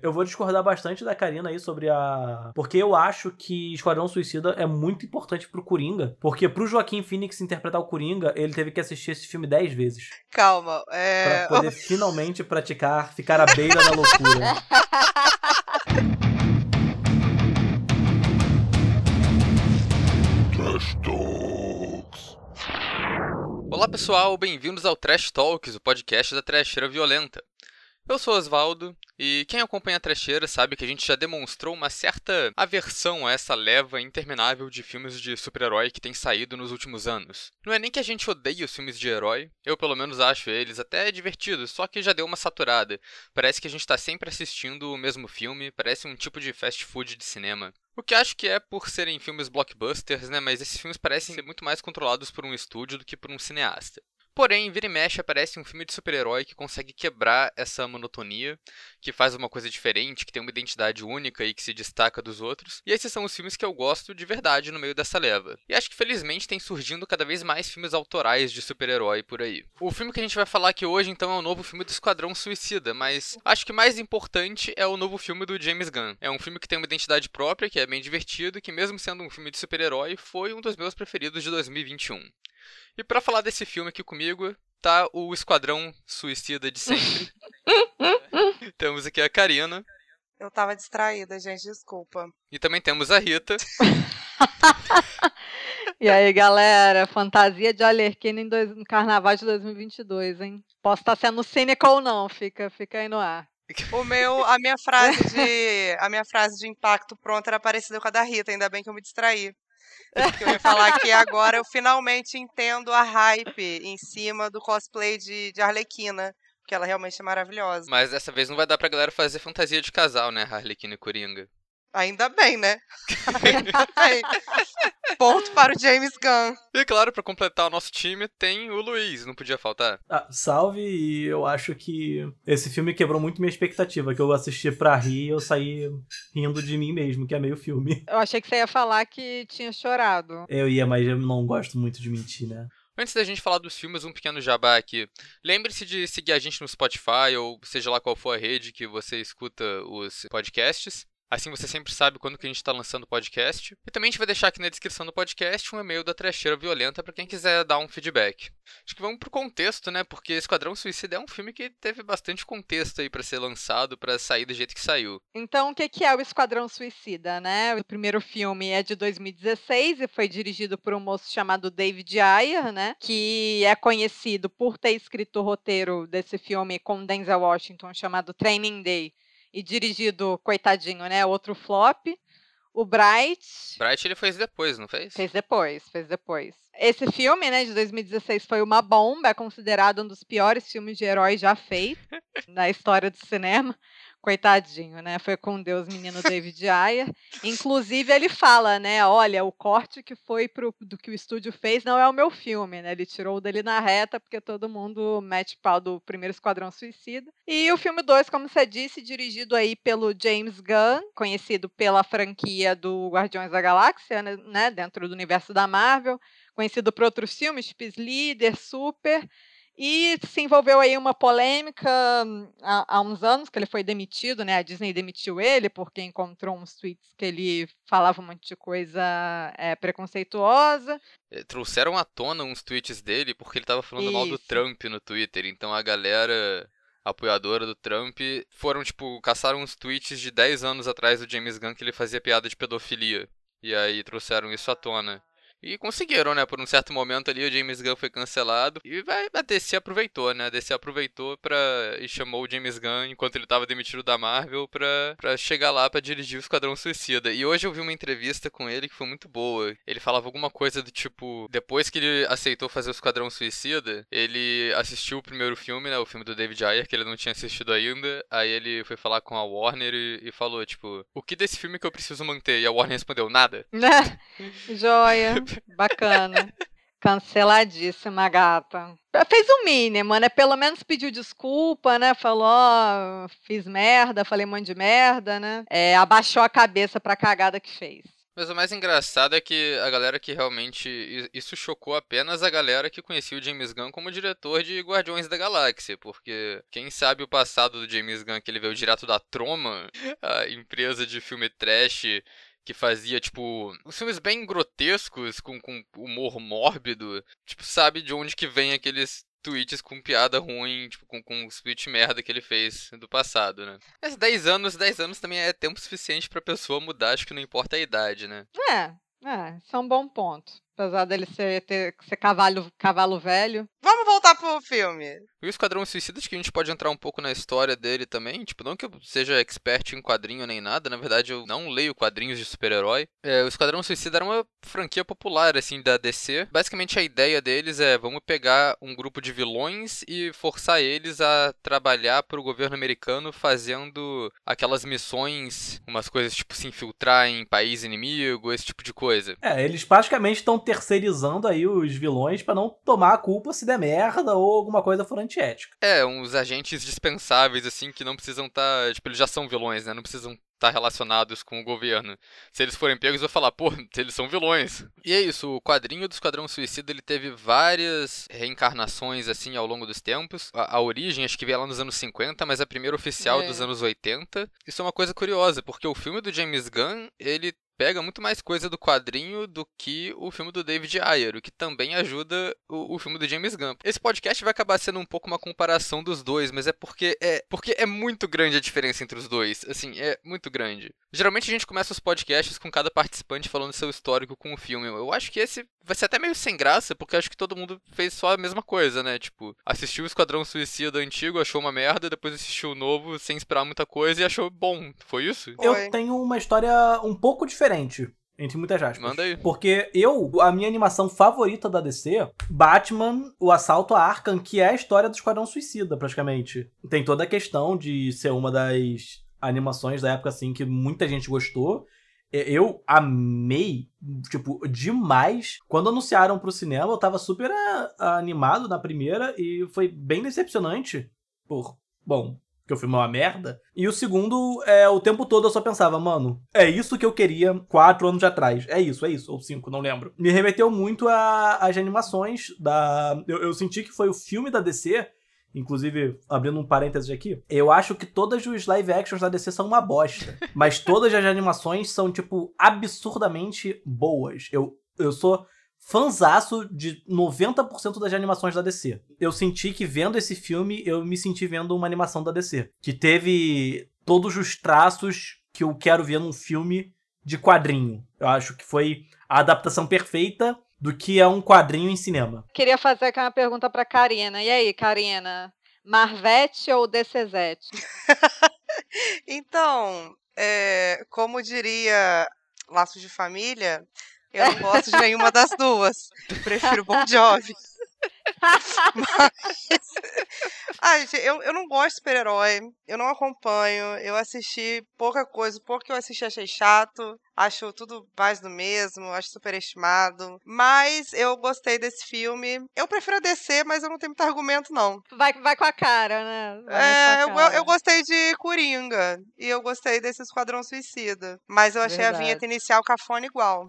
Eu vou discordar bastante da Karina aí sobre a. Porque eu acho que Esquadrão Suicida é muito importante pro Coringa. Porque pro Joaquim Phoenix interpretar o Coringa, ele teve que assistir esse filme dez vezes. Calma, é. Pra poder finalmente praticar, ficar à beira da loucura. Trash Talks. Olá pessoal, bem-vindos ao Trash Talks, o podcast da Trasheira Violenta. Eu sou Osvaldo e quem acompanha a Trecheira sabe que a gente já demonstrou uma certa aversão a essa leva interminável de filmes de super-herói que tem saído nos últimos anos. Não é nem que a gente odeie os filmes de herói, eu pelo menos acho eles até divertidos, só que já deu uma saturada. Parece que a gente está sempre assistindo o mesmo filme, parece um tipo de fast food de cinema. O que acho que é por serem filmes blockbusters, né? Mas esses filmes parecem ser muito mais controlados por um estúdio do que por um cineasta. Porém, vira e mexe aparece um filme de super-herói que consegue quebrar essa monotonia, que faz uma coisa diferente, que tem uma identidade única e que se destaca dos outros. E esses são os filmes que eu gosto de verdade no meio dessa leva. E acho que felizmente tem surgindo cada vez mais filmes autorais de super-herói por aí. O filme que a gente vai falar aqui hoje então é o novo filme do Esquadrão Suicida, mas acho que mais importante é o novo filme do James Gunn. É um filme que tem uma identidade própria, que é bem divertido, que mesmo sendo um filme de super-herói, foi um dos meus preferidos de 2021. E para falar desse filme aqui comigo, tá o Esquadrão Suicida de sempre. temos aqui a Karina. Eu tava distraída, gente, desculpa. E também temos a Rita. e aí, galera, fantasia de Alerquina em dois, no carnaval de 2022, hein? Posso estar sendo cínica ou não, fica, fica aí no ar. O meu, a minha frase de, a minha frase de impacto pronta era parecida com a da Rita, ainda bem que eu me distraí. Porque eu ia falar que agora eu finalmente entendo a hype em cima do cosplay de, de Arlequina. Porque ela realmente é maravilhosa. Mas dessa vez não vai dar pra galera fazer fantasia de casal, né? Arlequina e Coringa. Ainda bem, né? Ainda bem. Ponto para o James Gunn. E claro, para completar o nosso time, tem o Luiz, não podia faltar. Ah, salve, e eu acho que esse filme quebrou muito minha expectativa, que eu assisti pra rir e eu saí rindo de mim mesmo, que é meio filme. Eu achei que você ia falar que tinha chorado. Eu ia, mas eu não gosto muito de mentir, né? Antes da gente falar dos filmes, um pequeno jabá aqui. Lembre-se de seguir a gente no Spotify, ou seja lá qual for a rede que você escuta os podcasts. Assim você sempre sabe quando que a gente está lançando o podcast. E também a gente vai deixar aqui na descrição do podcast um e-mail da Trecheira Violenta para quem quiser dar um feedback. Acho que vamos pro contexto, né? Porque Esquadrão Suicida é um filme que teve bastante contexto aí para ser lançado, para sair do jeito que saiu. Então, o que é o Esquadrão Suicida, né? O primeiro filme é de 2016 e foi dirigido por um moço chamado David Ayer, né? Que é conhecido por ter escrito o roteiro desse filme com Denzel Washington chamado Training Day e dirigido, coitadinho, né? Outro flop. O Bright. Bright ele fez depois, não fez? Fez depois, fez depois. Esse filme, né, de 2016 foi uma bomba, é considerado um dos piores filmes de heróis já feitos na história do cinema. Coitadinho, né? Foi com Deus, menino David Ayer. Inclusive, ele fala, né? Olha, o corte que foi pro, do que o estúdio fez não é o meu filme, né? Ele tirou o dele na reta, porque todo mundo mete pau do primeiro Esquadrão Suicida. E o filme 2, como você disse, dirigido aí pelo James Gunn, conhecido pela franquia do Guardiões da Galáxia, né? né dentro do universo da Marvel. Conhecido por outros filmes, tipo Líder, Super. E se envolveu aí uma polêmica hum, há, há, uns anos, que ele foi demitido, né? A Disney demitiu ele porque encontrou uns tweets que ele falava um monte de coisa é, preconceituosa. É, trouxeram à tona uns tweets dele porque ele estava falando Isso. mal do Trump no Twitter. Então a galera apoiadora do Trump foram, tipo, caçaram uns tweets de 10 anos atrás do James Gunn que ele fazia piada de pedofilia. E aí trouxeram isso à tona. E conseguiram, né? Por um certo momento ali, o James Gunn foi cancelado. E a DC aproveitou, né? A DC aproveitou pra... e chamou o James Gunn, enquanto ele tava demitido da Marvel, pra, pra chegar lá pra dirigir o Esquadrão Suicida. E hoje eu vi uma entrevista com ele que foi muito boa. Ele falava alguma coisa do tipo... Depois que ele aceitou fazer o Esquadrão Suicida, ele assistiu o primeiro filme, né? O filme do David Ayer, que ele não tinha assistido ainda. Aí ele foi falar com a Warner e, e falou, tipo... O que desse filme que eu preciso manter? E a Warner respondeu, nada. Joia. Bacana. Canceladíssima, gata. Fez o mínimo, né? Pelo menos pediu desculpa, né? Falou, ó, fiz merda, falei um monte de merda, né? É, abaixou a cabeça pra cagada que fez. Mas o mais engraçado é que a galera que realmente. Isso chocou apenas a galera que conhecia o James Gunn como diretor de Guardiões da Galáxia. Porque quem sabe o passado do James Gunn, que ele veio direto da Troma, a empresa de filme trash que fazia, tipo, filmes bem grotescos, com, com humor mórbido. Tipo, sabe de onde que vem aqueles tweets com piada ruim, tipo, com, com os tweets merda que ele fez do passado, né? Mas 10 anos, 10 anos também é tempo suficiente pra pessoa mudar, acho que não importa a idade, né? É, é, isso é um bom ponto. Apesar dele ser, ter, ser cavalo, cavalo velho. Vamos voltar pro filme. E o Esquadrão Suicida, acho que a gente pode entrar um pouco na história dele também. Tipo, não que eu seja expert em quadrinho nem nada, na verdade eu não leio quadrinhos de super-herói. É, o Esquadrão Suicida era uma franquia popular, assim, da DC. Basicamente a ideia deles é, vamos pegar um grupo de vilões e forçar eles a trabalhar pro governo americano fazendo aquelas missões, umas coisas tipo se infiltrar em país inimigo, esse tipo de coisa. É, eles praticamente estão terceirizando aí os vilões pra não tomar a culpa se der merda ou alguma coisa for antiética. É, uns agentes dispensáveis, assim, que não precisam estar. tipo, eles já são vilões, né? Não precisam estar relacionados com o governo. Se eles forem pegos, eu vou falar, pô, eles são vilões. E é isso, o quadrinho do Esquadrão Suicida ele teve várias reencarnações, assim, ao longo dos tempos. A, a origem, acho que veio lá nos anos 50, mas a primeira oficial É. dos anos 80. Isso é uma coisa curiosa, porque o filme do James Gunn, ele pega muito mais coisa do quadrinho do que o filme do David Ayer, o que também ajuda o, o filme do James Gunn. Esse podcast vai acabar sendo um pouco uma comparação dos dois, mas é porque é porque é muito grande a diferença entre os dois. Assim, é muito grande. Geralmente a gente começa os podcasts com cada participante falando seu histórico com o filme. Eu acho que esse vai ser até meio sem graça, porque acho que todo mundo fez só a mesma coisa, né? Tipo, assistiu o Esquadrão Suicida antigo, achou uma merda, depois assistiu o novo sem esperar muita coisa e achou bom. Foi isso? Eu tenho uma história um pouco diferente, entre muitas aspas. Manda aí. Porque eu, a minha animação favorita da DC, Batman, o assalto a Arkham, que é a história do Esquadrão Suicida, praticamente. Tem toda a questão de ser uma das animações da época, assim, que muita gente gostou. Eu amei, tipo, demais. Quando anunciaram pro cinema, eu tava super ah, animado na primeira e foi bem decepcionante. Por, bom, que o filme é uma merda. E o segundo, é o tempo todo eu só pensava, mano, é isso que eu queria quatro anos atrás. É isso, é isso. Ou cinco, não lembro. Me remeteu muito às animações da. Eu, eu senti que foi o filme da DC. Inclusive, abrindo um parênteses aqui, eu acho que todas os live actions da DC são uma bosta. mas todas as animações são, tipo, absurdamente boas. Eu, eu sou fanzaço de 90% das animações da DC. Eu senti que vendo esse filme, eu me senti vendo uma animação da DC. Que teve todos os traços que eu quero ver num filme de quadrinho. Eu acho que foi a adaptação perfeita do que é um quadrinho em cinema. Queria fazer aqui uma pergunta pra Karina. E aí, Karina? Marvete ou DCZ? Então, é, como diria Laços de Família, eu não gosto de nenhuma das duas. Prefiro Bon Jovi. Mas... Ah, gente, eu, eu não gosto de super-herói. Eu não acompanho. Eu assisti pouca coisa. Pouco que eu assisti achei chato. Acho tudo mais do mesmo. Acho superestimado. Mas eu gostei desse filme. Eu prefiro a DC, mas eu não tenho muito argumento, não. Vai, vai com a cara, né? Vai É, com a eu, cara. eu gostei de Coringa. E eu gostei desse Esquadrão Suicida. Mas eu achei a Verdade. vinheta inicial cafona igual.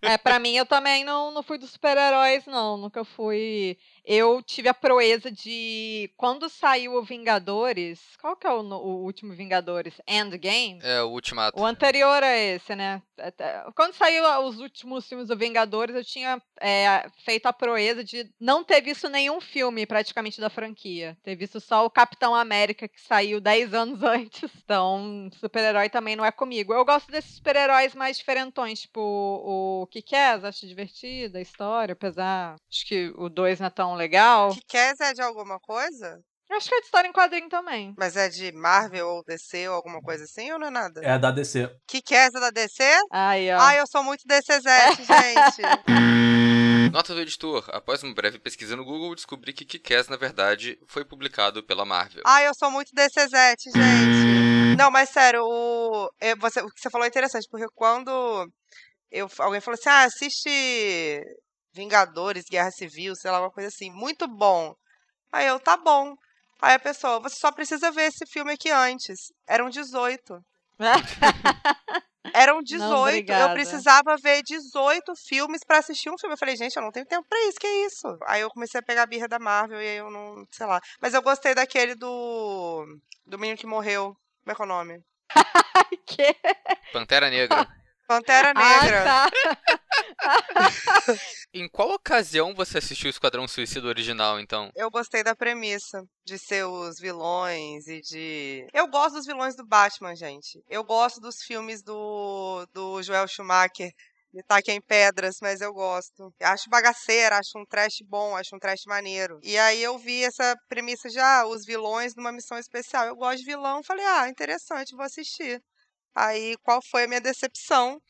É, pra mim, eu também não, não fui dos super-heróis, não. Nunca fui. Eu tive a proeza de. Quando saiu o Vingadores. Qual que é o, o último Vingadores? Endgame? É, o Ultimato. O anterior a esse, né? Até- Quando saiu a- os últimos filmes do Vingadores, eu tinha é, feito a proeza de não ter visto nenhum filme praticamente da franquia. Ter visto só o Capitão América, que saiu 10 anos antes. Então, super-herói também não é comigo. Eu gosto desses super-heróis mais diferentões, tipo o Kikaz, acho divertida a história, apesar. Acho que o 2 não é tão legal. Kikaz é de alguma coisa? Acho que é de história em quadrinho também. Mas é de Marvel ou DC ou alguma coisa assim ou não é nada? É da DC. Kikaz é da DC? Aí, ó. Ai, eu sou muito DCZ, gente. Nota do editor. Após uma breve pesquisa no Google, descobri que Kick-Ass, na verdade, foi publicado pela Marvel. Ai, eu sou muito DCZ, gente. Não, mas sério, o, é, você, o que você falou é interessante, porque quando eu, alguém falou assim, ah, assiste Vingadores, Guerra Civil, sei lá, uma coisa assim, muito bom. Aí eu, tá bom. Aí a pessoa, você só precisa ver esse filme aqui antes. Eram 18. Eram 18. eu obrigada. precisava ver 18 filmes pra assistir um filme. Eu falei, gente, eu não tenho tempo pra isso, que é isso? Aí eu comecei a pegar a birra da Marvel e aí eu não, sei lá. Mas eu gostei daquele do. do menino que morreu. Como é que é o nome? Que? Pantera Negra. Pantera Negra. Ah, tá. Em qual ocasião você assistiu o Esquadrão Suicida original, então? Eu gostei da premissa de ser os vilões e de. Eu gosto dos vilões do Batman, gente. Eu gosto dos filmes do, do Joel Schumacher. De Taque em Pedras, mas eu gosto. Acho bagaceira, acho um trash bom, acho um trash maneiro. E aí eu vi essa premissa já, os vilões numa missão especial. Eu gosto de vilão, falei, ah, interessante, vou assistir. Aí, qual foi a minha decepção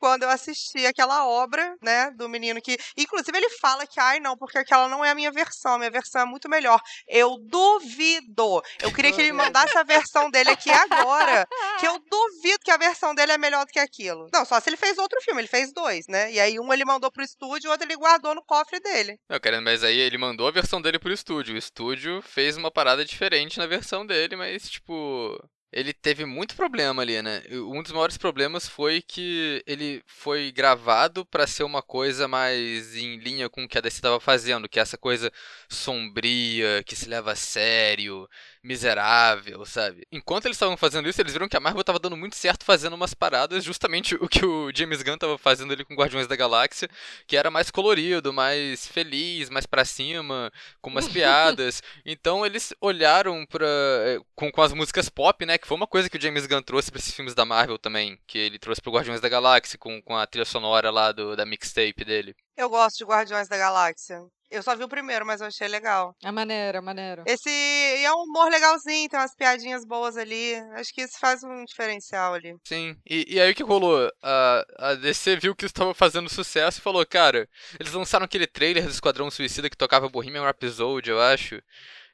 quando eu assisti aquela obra, né, do menino que. Inclusive, ele fala que, ai, não, porque aquela não é a minha versão, a minha versão é muito melhor. Eu duvido. Eu queria que ele mandasse a versão dele aqui agora. Que eu duvido que a versão dele é melhor do que aquilo. Não, só se ele fez outro filme, ele fez dois, né? E aí, um ele mandou pro estúdio, o outro ele guardou no cofre dele. Não, querendo, mas aí ele mandou a versão dele pro estúdio. O estúdio fez uma parada diferente na versão dele, mas, tipo. Ele teve muito problema ali, né? Um dos maiores problemas foi que ele foi gravado pra ser uma coisa mais em linha com o que a DC estava fazendo, que é essa coisa sombria, que se leva a sério, miserável, sabe? Enquanto eles estavam fazendo isso, eles viram que a Marvel tava dando muito certo fazendo umas paradas, justamente o que o James Gunn tava fazendo ali com Guardiões da Galáxia, que era mais colorido, mais feliz, mais pra cima, com umas piadas. Então eles olharam pra. eh, Com, com as músicas pop, né? Que foi uma coisa que o James Gunn trouxe pra esses filmes da Marvel também, que ele trouxe pro Guardiões da Galáxia, com, com a trilha sonora lá do, da mixtape dele. Eu gosto de Guardiões da Galáxia. Eu só vi o primeiro, mas eu achei legal. É maneiro, é maneiro. Esse e é um humor legalzinho, tem umas piadinhas boas ali. Acho que isso faz um diferencial ali. Sim, e, e aí o que rolou? A, a DC viu que isso tava fazendo sucesso e falou, cara, eles lançaram aquele trailer do Esquadrão Suicida que tocava Bohemian Rhapsody, eu acho.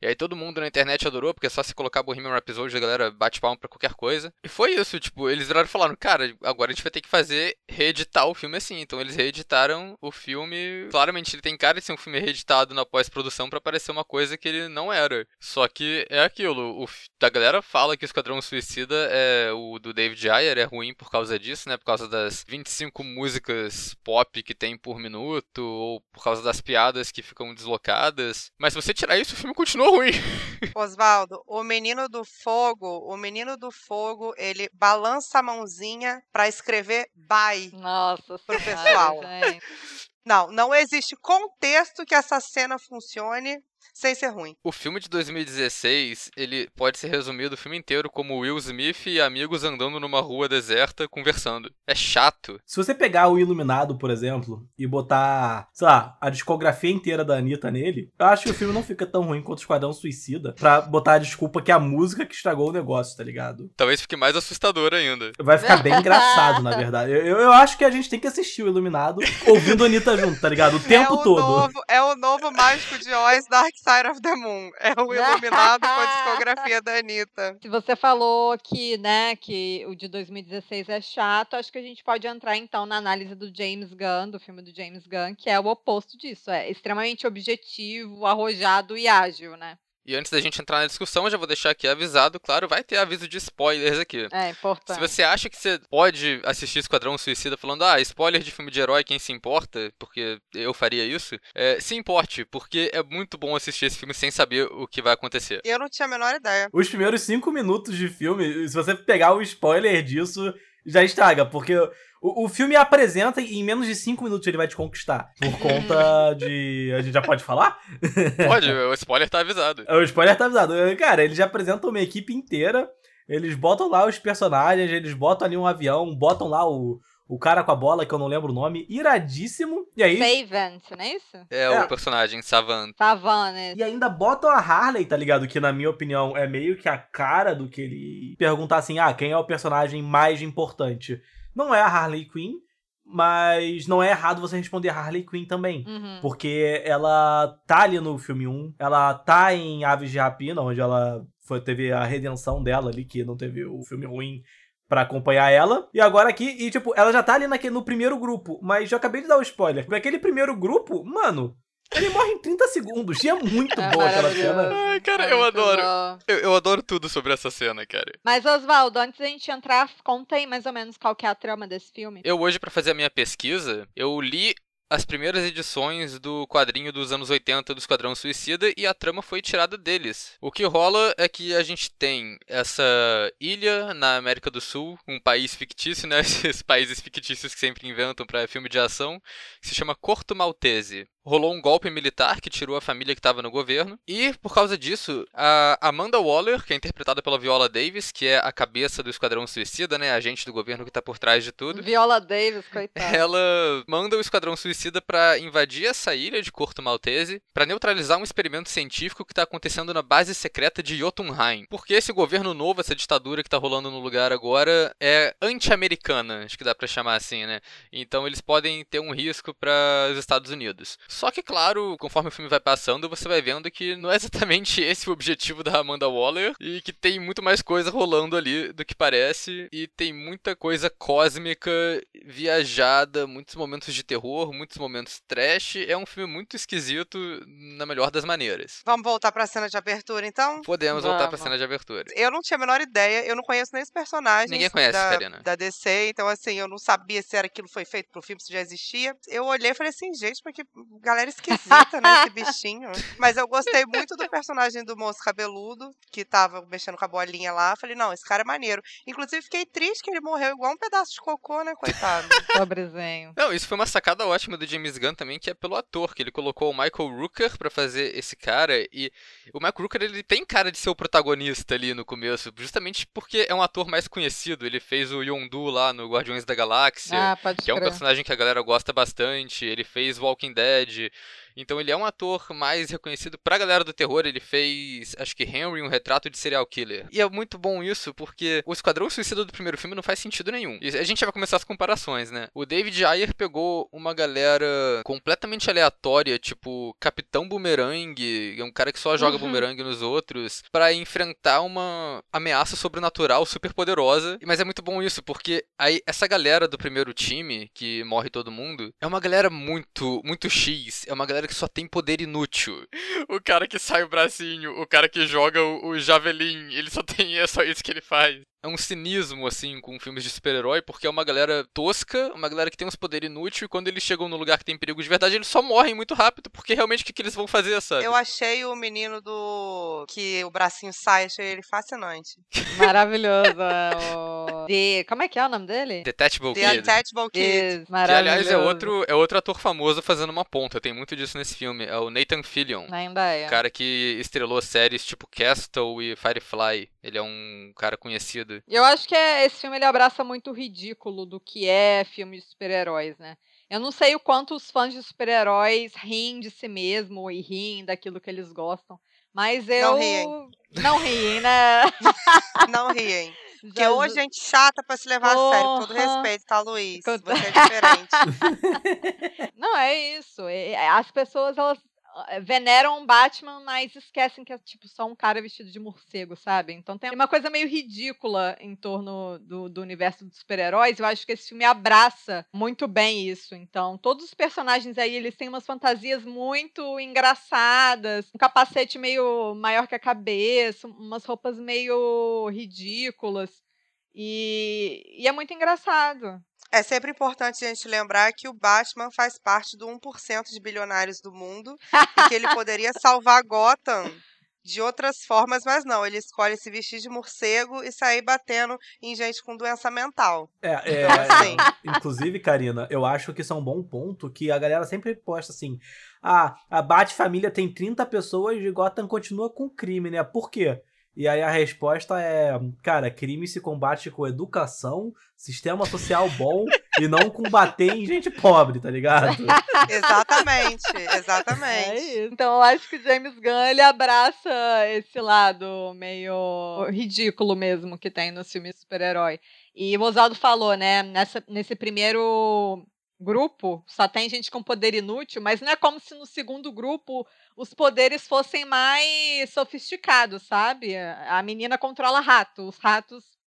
E aí todo mundo na internet adorou, porque é só se colocar Bohemian Rhapsody a galera bate palma pra qualquer coisa. E foi isso, tipo, eles viraram e falaram, cara, agora a gente vai ter que fazer, reeditar o filme assim. Então eles reeditaram o filme. Claramente ele tem cara de ser um filme reeditado na pós-produção pra parecer uma coisa que ele não era. Só que é aquilo, o, a galera fala que o Esquadrão Suicida é o do David Ayer, é ruim por causa disso, né? Por causa das 25 músicas pop que tem por minuto, ou por causa das piadas que ficam deslocadas. Mas se você tirar isso, o filme continua ruim. Osvaldo, o menino do fogo, o menino do fogo, ele balança a mãozinha pra escrever bye. Nossa Pro pessoal. gente. Não, não existe contexto que essa cena funcione sem ser ruim. O filme de 2016, ele pode ser resumido o filme inteiro como Will Smith e amigos andando numa rua deserta conversando. É chato. Se você pegar o Iluminado, por exemplo, e botar, sei lá, a discografia inteira da Anitta nele, eu acho que o filme não fica tão ruim quanto o Esquadrão Suicida, pra botar a desculpa que é a música que estragou o negócio, tá ligado? Talvez fique mais assustador ainda. Vai ficar bem engraçado, na verdade. Eu, eu, acho que a gente tem que assistir o Iluminado ouvindo a Anitta junto, tá ligado? O tempo é o todo. Novo, é o novo Mágico de Oz Dark Side of the Moon. É o iluminado com a discografia da Anitta. Se você falou que, né, que o de 2016 é chato, acho que a gente pode entrar então na análise do James Gunn, do filme do James Gunn, que é o oposto disso, é extremamente objetivo, arrojado e ágil, né? E antes da gente entrar na discussão, eu já vou deixar aqui avisado, claro, vai ter aviso de spoilers aqui. É importante. Se você acha que você pode assistir Esquadrão Suicida falando, ah, spoiler de filme de herói, quem se importa? Porque eu faria isso. É, se importe, porque é muito bom assistir esse filme sem saber o que vai acontecer. Eu não tinha a menor ideia. Os primeiros cinco minutos de filme, se você pegar o spoiler disso, já estraga, porque o, o filme apresenta e em menos de cinco minutos ele vai te conquistar. Por conta de. A gente já pode falar? Pode, o spoiler tá avisado. O spoiler tá avisado. Cara, eles já apresentam uma equipe inteira. Eles botam lá os personagens, eles botam ali um avião, botam lá o, o cara com a bola, que eu não lembro o nome, iradíssimo. E aí. Savant, não é isso? É, É. o personagem Savant. Savannah. E ainda botam a Harley, tá ligado? Que na minha opinião é meio que a cara do que ele perguntar assim: ah, quem é o personagem mais importante? Não é a Harley Quinn, mas não é errado você responder a Harley Quinn também. Uhum. Porque ela tá ali no filme 1, ela tá em Aves de Rapina, onde ela foi, teve a redenção dela ali, que não teve o filme ruim pra acompanhar ela. E agora aqui, e tipo, ela já tá ali naquele, no primeiro grupo, mas já acabei de dar o spoiler. Naquele primeiro grupo, mano, Ele morre em 30 segundos. E é muito É boa aquela cena. Ai, cara, É eu adoro. Eu, eu adoro tudo sobre essa cena, cara. Mas, Oswaldo, antes da gente entrar, conta aí mais ou menos qual que é a trama desse filme. Eu hoje, pra fazer a minha pesquisa, eu li as primeiras edições do quadrinho dos anos 80 do Esquadrão Suicida e a trama foi tirada deles. O que rola é que a gente tem essa ilha na América do Sul, um país fictício, né? Esses países fictícios que sempre inventam pra filme de ação, que se chama Corto Maltese. Rolou um golpe militar que tirou a família que estava no governo. E, por causa disso, a Amanda Waller, que é interpretada pela Viola Davis, que é a cabeça do Esquadrão Suicida, né? A agente do governo que tá por trás de tudo. Viola Davis, coitada. Ela manda o Esquadrão Suicida pra invadir essa ilha de Corto Maltese pra neutralizar um experimento científico que tá acontecendo na base secreta de Jotunheim. Porque esse governo novo, essa ditadura que tá rolando no lugar agora, é anti-americana, acho que dá pra chamar assim, né? Então eles podem ter um risco para os Estados Unidos. Só que, claro, conforme o filme vai passando, você vai vendo que não é exatamente esse o objetivo da Amanda Waller e que tem muito mais coisa rolando ali do que parece e tem muita coisa cósmica, viajada, muitos momentos de terror, muitos momentos trash. É um filme muito esquisito na melhor das maneiras. Vamos voltar pra cena de abertura, então? Podemos voltar pra Vamos. cena de abertura. Eu não tinha a menor ideia, eu não conheço nem os personagens Ninguém conhece, da, Karina. da DC, então assim, eu não sabia se era aquilo foi feito pro filme, se já existia. Eu olhei e falei assim, gente, mas que galera esquisita, né, esse bichinho. Mas eu gostei muito do personagem do moço cabeludo, que tava mexendo com a bolinha lá. Falei, não, esse cara é maneiro. Inclusive, fiquei triste que ele morreu igual um pedaço de cocô, né, coitado. Pobrezinho. Não, isso foi uma sacada ótima do James Gunn também, que é pelo ator, que ele colocou o Michael Rooker pra fazer esse cara, e o Michael Rooker, ele tem cara de ser o protagonista ali no começo, justamente porque é um ator mais conhecido, ele fez o Yondu lá no Guardiões da Galáxia, Ah, pode que é um crer. personagem que a galera gosta bastante, ele fez Walking Dead, fait, então ele é um ator mais reconhecido pra galera do terror, ele fez, acho que Henry, um retrato de serial killer. E é muito bom isso, porque o Esquadrão Suicida do primeiro filme não faz sentido nenhum. E a gente vai começar as comparações, né? O David Ayer pegou uma galera completamente aleatória, tipo Capitão Boomerang, é um cara que só joga Uhum. boomerang nos outros, pra enfrentar uma ameaça sobrenatural super poderosa. Mas é muito bom isso, porque aí essa galera do primeiro time, que morre todo mundo, é uma galera muito, muito X, é uma galera que só tem poder inútil. O cara que sai o bracinho, o cara que joga o, o javelin, ele só tem, é só isso que ele faz. É um cinismo, assim, com filmes de super-herói, porque é uma galera tosca, uma galera que tem uns poderes inúteis, e quando eles chegam no lugar que tem perigo de verdade, eles só morrem muito rápido, porque realmente o que, que eles vão fazer, sabe? Eu achei o menino do. que o bracinho sai, achei ele fascinante. Maravilhoso. é o... De... Como é que é o nome dele? Detachable The Kid. Untouchable Kid. Is, Que, maravilhoso. aliás, é outro, é outro ator famoso fazendo uma ponta. Tem muito disso nesse filme. É o Nathan Fillion. Ainda é. O cara que estrelou séries tipo Castle e Firefly. Ele é um cara conhecido. Eu acho que é- esse filme ele abraça muito o ridículo do que é filme de super-heróis, né? Eu não sei o quanto os fãs de super-heróis riem de si mesmo e riem daquilo que eles gostam. Mas eu. Não riem. Não riem, né? Não riem. Porque Já- hoje gente chata pra se levar a sério. Com todo Porra. respeito, tá, Luiz? Você é diferente. Não, é isso. é- é- As pessoas, elas veneram o Batman, mas esquecem que é tipo só um cara vestido de morcego, sabe? Então tem uma coisa meio ridícula em torno do, do universo dos super-heróis. Eu acho que esse filme abraça muito bem isso. Então, todos os personagens aí, eles têm umas fantasias muito engraçadas, um capacete meio maior que a cabeça, umas roupas meio ridículas. E, e é muito engraçado. É sempre importante a gente lembrar que o Batman faz parte do 1% de bilionários do mundo e que ele poderia salvar Gotham de outras formas, mas não, ele escolhe se vestir de morcego e sair batendo em gente com doença mental. É, é, Então, assim. inclusive, Karina, eu acho que isso é um bom ponto que a galera sempre posta assim: ah, a Bat-família tem 30 pessoas e Gotham continua com crime, né? Por quê? E aí a resposta é, cara, crime se combate com educação, sistema social bom e não combater em gente pobre, tá ligado? Exatamente, É exatamente. isso. Então eu acho que o James Gunn ele abraça esse lado meio ridículo mesmo que tem nos filmes de super-herói. E o Oswaldo falou, né? Nessa, nesse primeiro grupo só tem gente com poder inútil, mas não é como se no segundo grupo os poderes fossem mais sofisticados, sabe? A menina controla rato, os ratos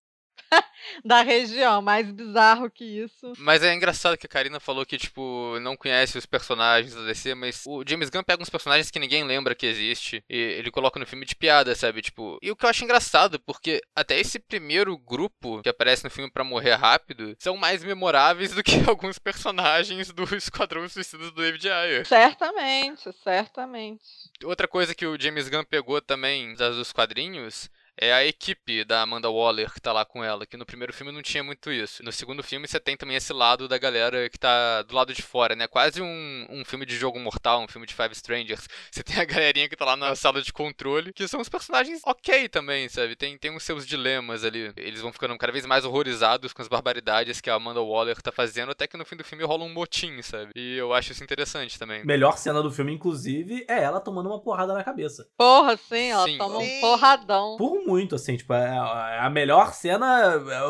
da região. Mais bizarro que isso. Mas é engraçado que a Karina falou que, tipo, não conhece os personagens da DC, mas o James Gunn pega uns personagens que ninguém lembra que existe e ele coloca no filme de piada, sabe? Tipo, e o que eu acho engraçado, porque até esse primeiro grupo que aparece no filme para morrer rápido são mais memoráveis do que alguns personagens do Esquadrão Suicida do David Ayer. Certamente, certamente. Outra coisa que o James Gunn pegou também das, dos quadrinhos é a equipe da Amanda Waller que tá lá com ela, que no primeiro filme não tinha muito isso. No segundo filme você tem também esse lado da galera que tá do lado de fora, né? Quase um, um filme de jogo mortal, um filme de Five Strangers. Você tem a galerinha que tá lá na sala de controle, que são os personagens ok também, sabe? Tem, tem os seus dilemas ali. Eles vão ficando cada vez mais horrorizados com as barbaridades que a Amanda Waller tá fazendo, até que no fim do filme rola um motim, sabe? E eu acho isso interessante também. Melhor cena do filme, inclusive, é ela tomando uma porrada na cabeça. Porra, sim, ela Sim. toma Sim. um porradão. Por muito, assim, tipo, é é a melhor cena. é,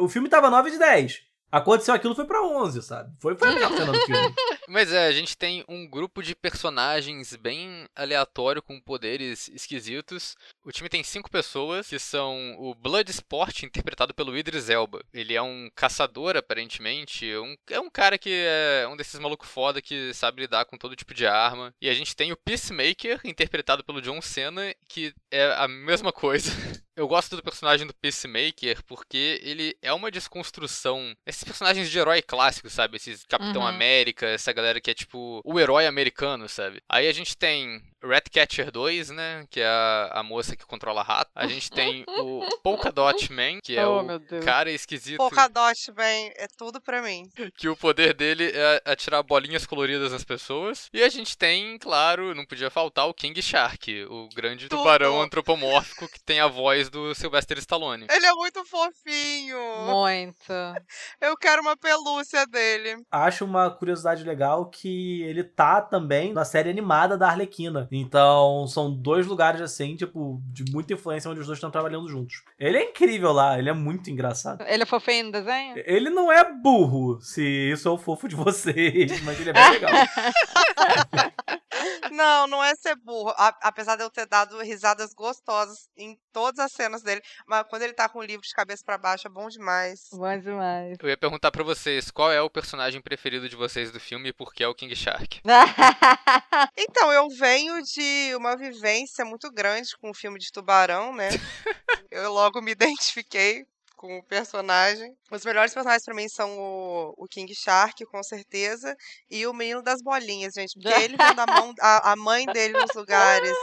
O, o filme tava 9 de 10. Aconteceu aquilo, foi pra 11, sabe? Foi, foi a melhor cena do filme. Mas é, a gente tem um grupo de personagens bem aleatório com poderes esquisitos. O time tem cinco pessoas, que são o Bloodsport, interpretado pelo Idris Elba. Ele é um caçador, aparentemente. Um, é um cara que é um desses malucos foda que sabe lidar com todo tipo de arma. E a gente tem o Peacemaker, interpretado pelo John Cena, que é a mesma coisa. Eu gosto do personagem do Peacemaker porque ele é uma desconstrução. Esses personagens de herói clássico, sabe? Esses Capitão Uhum. América, essa galera que é tipo o herói americano, sabe? Aí a gente tem Ratcatcher 2, né? Que é a, a moça que controla rato. A gente tem o Polka Dot Man, que é oh, o cara esquisito. Polkadot, bem, é tudo pra mim. Que o poder dele é atirar bolinhas coloridas nas pessoas. E a gente tem, claro, não podia faltar o King Shark, o grande Tudo. tubarão antropomórfico que tem a voz do Sylvester Stallone. Ele é muito fofinho. Muito. Eu quero uma pelúcia dele. Acho uma curiosidade legal que ele tá também na série animada da Arlequina. Então, são dois lugares, assim, tipo, de muita influência onde os dois estão trabalhando juntos. Ele é incrível lá, ele é muito engraçado. Ele é fofinho no desenho? Ele não é burro, se isso é o fofo de vocês, mas ele é bem legal. Não, não é ser burro. A- apesar de eu ter dado risadas gostosas em todas as cenas dele. Mas quando ele tá com o livro de cabeça pra baixo, é bom demais. Bom demais. Eu ia perguntar pra vocês, qual é o personagem preferido de vocês do filme e por que é o King Shark? Então, eu venho de uma vivência muito grande com o filme de Tubarão, né? eu logo me identifiquei com o personagem. Os melhores personagens pra mim são o, o King Shark, com certeza, e o menino das bolinhas, gente. Porque ele vendo a, mão, a, a mãe dele nos lugares.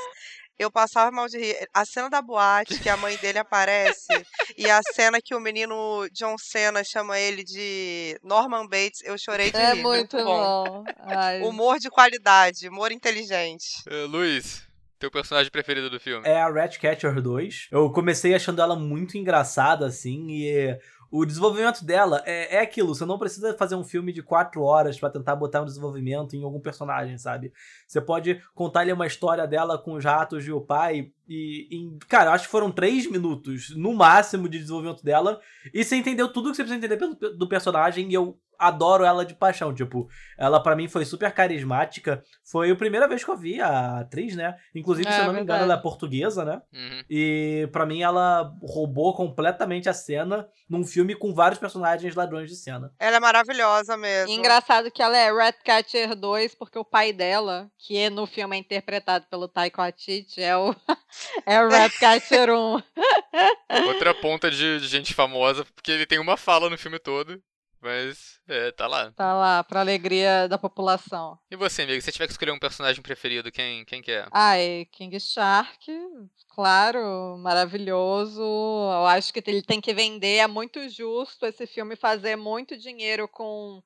Eu passava mal de rir. A cena da boate, que a mãe dele aparece, e a cena que o menino John Cena chama ele de Norman Bates, eu chorei de é rir. muito bom. Ai, Humor de qualidade, humor inteligente. Uh, Luiz, teu personagem preferido do filme? É a Ratcatcher 2. Eu comecei achando ela muito engraçada, assim, e o desenvolvimento dela é, é aquilo. Você não precisa fazer um filme de quatro horas pra tentar botar um desenvolvimento em algum personagem, sabe? Você pode contar ali uma história dela com os ratos e o pai. E, em, cara, acho que foram três minutos no máximo de desenvolvimento dela. E você entendeu tudo que você precisa entender do personagem. E eu adoro ela de paixão. Tipo, ela pra mim foi super carismática. Foi a primeira vez que eu vi a atriz, né? Inclusive, se É, eu não me engano, ela é portuguesa, né? Uhum. E pra mim ela roubou completamente a cena num filme com vários personagens ladrões de cena. Ela é maravilhosa mesmo. E Engraçado que ela é Ratcatcher 2, porque o pai dela, que no filme é interpretado pelo Taika Waititi, é o, é o Ratcatcher 1. Outra ponta de, de gente famosa, porque ele tem uma fala no filme todo. Mas, é, tá lá. Tá lá, pra alegria da população. E você, amigo? Se você tiver que escolher um personagem preferido, quem, quem que é? Ai, King Shark, claro, maravilhoso. Eu acho que ele tem que vender. É muito justo esse filme fazer muito dinheiro com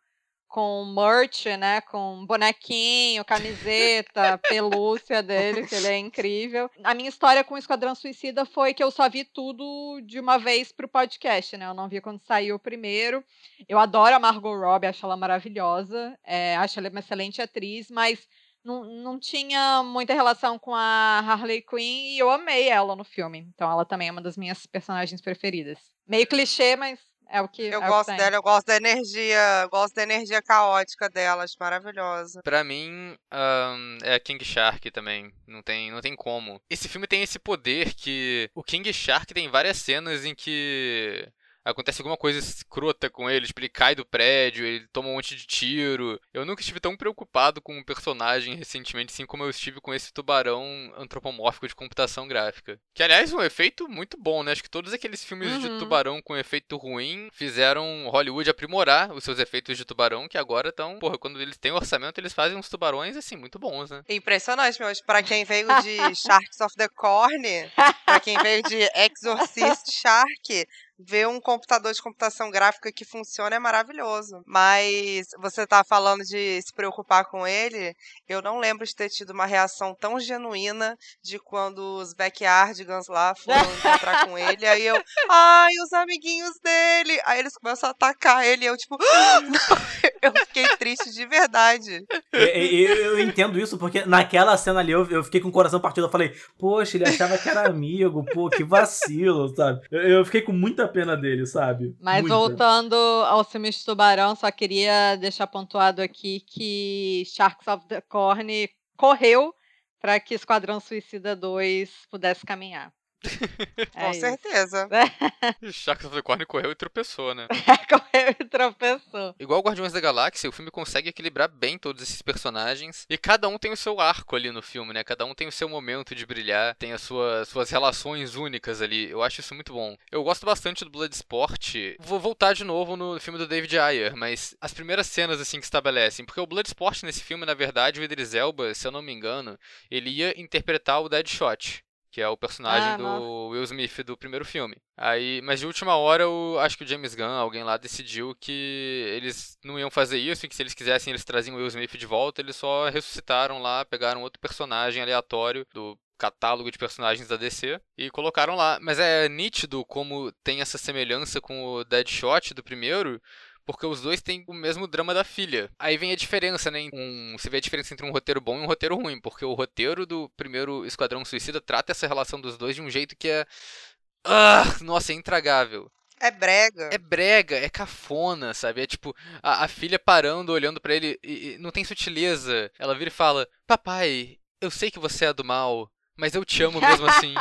com merch, né? Com bonequinho, camiseta, pelúcia dele, que ele é incrível. A minha história com o Esquadrão Suicida foi que eu só vi tudo de uma vez pro podcast, né? Eu não vi quando saiu o primeiro. Eu adoro a Margot Robbie, acho ela maravilhosa. é, acho ela uma excelente atriz, mas não, não tinha muita relação com a Harley Quinn e eu amei ela no filme. Então ela também é uma das minhas personagens preferidas. Meio clichê, mas é o que Eu é que gosto tem. dela, eu gosto da energia, eu gosto da energia caótica dela, acho maravilhosa. Pra mim, ahn, é a King Shark também. Não tem, não tem como. Esse filme tem esse poder que o King Shark tem várias cenas em que acontece alguma coisa escrota com ele, tipo, ele cai do prédio, ele toma um monte de tiro. Eu nunca estive tão preocupado com um personagem recentemente, assim como eu estive com esse tubarão antropomórfico de computação gráfica. Que, aliás, um efeito muito bom, né? Acho que todos aqueles filmes Uhum. de tubarão com efeito ruim fizeram Hollywood aprimorar os seus efeitos de tubarão, que agora estão, porra, quando eles têm orçamento, eles fazem uns tubarões, assim, muito bons, né? Impressionante, meu. Pra quem veio de Sharks of the Corn, pra quem veio de Exorcist Shark, ver um computador de computação gráfica que funciona é maravilhoso. Mas você tá falando de se preocupar com ele, eu não lembro de ter tido uma reação tão genuína de quando os backyardigans lá foram encontrar com ele. Aí eu, ai, os amiguinhos dele. Aí eles começam a atacar ele e eu, tipo, eu fiquei triste de verdade. Eu, eu- eu entendo isso, porque naquela cena ali eu, eu fiquei com o coração partido. Eu falei, poxa, ele achava que era amigo, pô, que vacilo, sabe? Eu, eu fiquei com muita pena dele, sabe? Mas Muita. voltando ao filme de Tubarão, só queria deixar pontuado aqui que Sharks of the Corn correu para que Esquadrão Suicida 2 pudesse caminhar. É Com isso. certeza. Sharks of the Corn correu e tropeçou, né? correu e tropeçou. Igual Guardiões da Galáxia, o filme consegue equilibrar bem todos esses personagens. E cada um tem o seu arco ali no filme, né? Cada um tem o seu momento de brilhar, tem as sua, suas relações únicas ali. Eu acho isso muito bom. Eu gosto bastante do Bloodsport. Vou voltar de novo no filme do David Ayer, mas as primeiras cenas assim que estabelecem. Porque o Bloodsport nesse filme, na verdade, o Idris Elba, se eu não me engano, ele ia interpretar o Deadshot. Que é o personagem Ah, do nossa. Will Smith do primeiro filme. Aí, mas de última hora, o, acho que o James Gunn, alguém lá, decidiu que eles não iam fazer isso e que se eles quisessem eles traziam o Will Smith de volta. Eles só ressuscitaram lá, pegaram outro personagem aleatório do catálogo de personagens da DC e colocaram lá. Mas é nítido como tem essa semelhança com o Deadshot do primeiro. Porque os dois têm o mesmo drama da filha. Aí vem a diferença, né? Um, você vê a diferença entre um roteiro bom e um roteiro ruim. Porque o roteiro do primeiro Esquadrão Suicida trata essa relação dos dois de um jeito que é. Ah, nossa, é intragável. É brega. É brega, é cafona, sabe? É tipo, a, a filha parando, olhando pra ele, e, e não tem sutileza. Ela vira e fala: Papai, eu sei que você é do mal, mas eu te amo mesmo assim.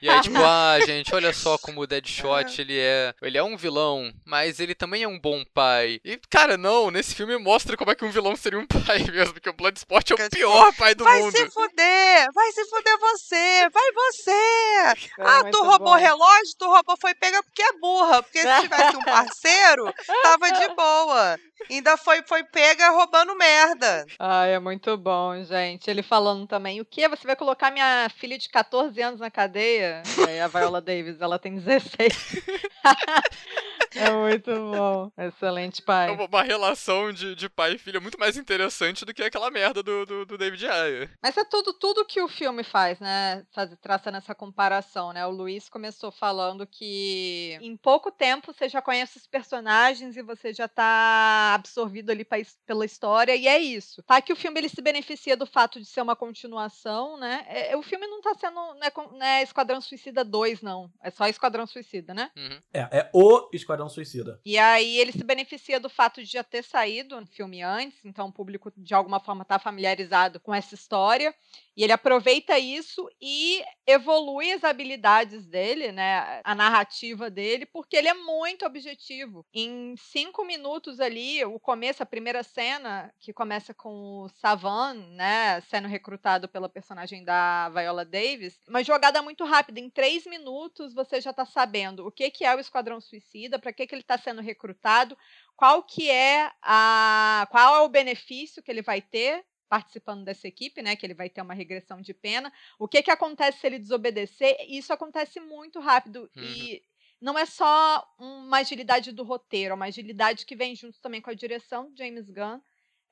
e aí, tipo, ah, gente, olha só como o Deadshot, ele é. Ele é um vilão, mas ele também é um bom pai. E, cara, não, nesse filme mostra como é que um vilão seria um pai mesmo, porque o Bloodsport é o tipo, pior pai do Vai mundo. se fuder! Vai se fuder você! Vai você! Ah, tu roubou bom. relógio, tu roubou foi pega porque é burra. Porque se tivesse um parceiro, tava de boa. Ainda foi, foi pega roubando merda. Ai, é muito bom, gente. Ele falando também, o que? Você vai colocar minha filha de 14 anos na cadeia? Aí a Viola Davis, ela tem 16. é muito bom. Excelente É pai. uma, uma relação de, de pai e filha muito mais interessante do que aquela merda do, do, do David Ayer. Mas é tudo, tudo que o filme faz, né? Faz, traçando essa comparação, né? O Luiz começou falando que em pouco tempo você já conhece os personagens e você já tá absorvido ali pa- pela história, e é isso. Tá que o filme ele se beneficia do fato de ser uma continuação, né? É, o filme não tá sendo. Não é, não é Esquadrão Suicida 2, não. É só Esquadrão Suicida, né? Uhum. É, é o Esquadrão Suicida. E aí ele se beneficia do fato de já ter saído o filme antes, então o público de alguma forma está familiarizado com essa história. E ele aproveita isso e evolui as habilidades dele, né? A narrativa dele, porque ele é muito objetivo. Em cinco minutos ali, o começo, a primeira cena, que começa com o Savan, né? Sendo recrutado pela personagem da Viola Davis, uma jogada muito rápida. Em três minutos, você já está sabendo o que, que é o Esquadrão Suicida, para que, que ele está sendo recrutado, qual que é a. qual é o benefício que ele vai ter participando dessa equipe, né, que ele vai ter uma regressão de pena. O que que acontece se ele desobedecer? Isso acontece muito rápido e não é só uma agilidade do roteiro, é uma agilidade que vem junto também com a direção do James Gunn.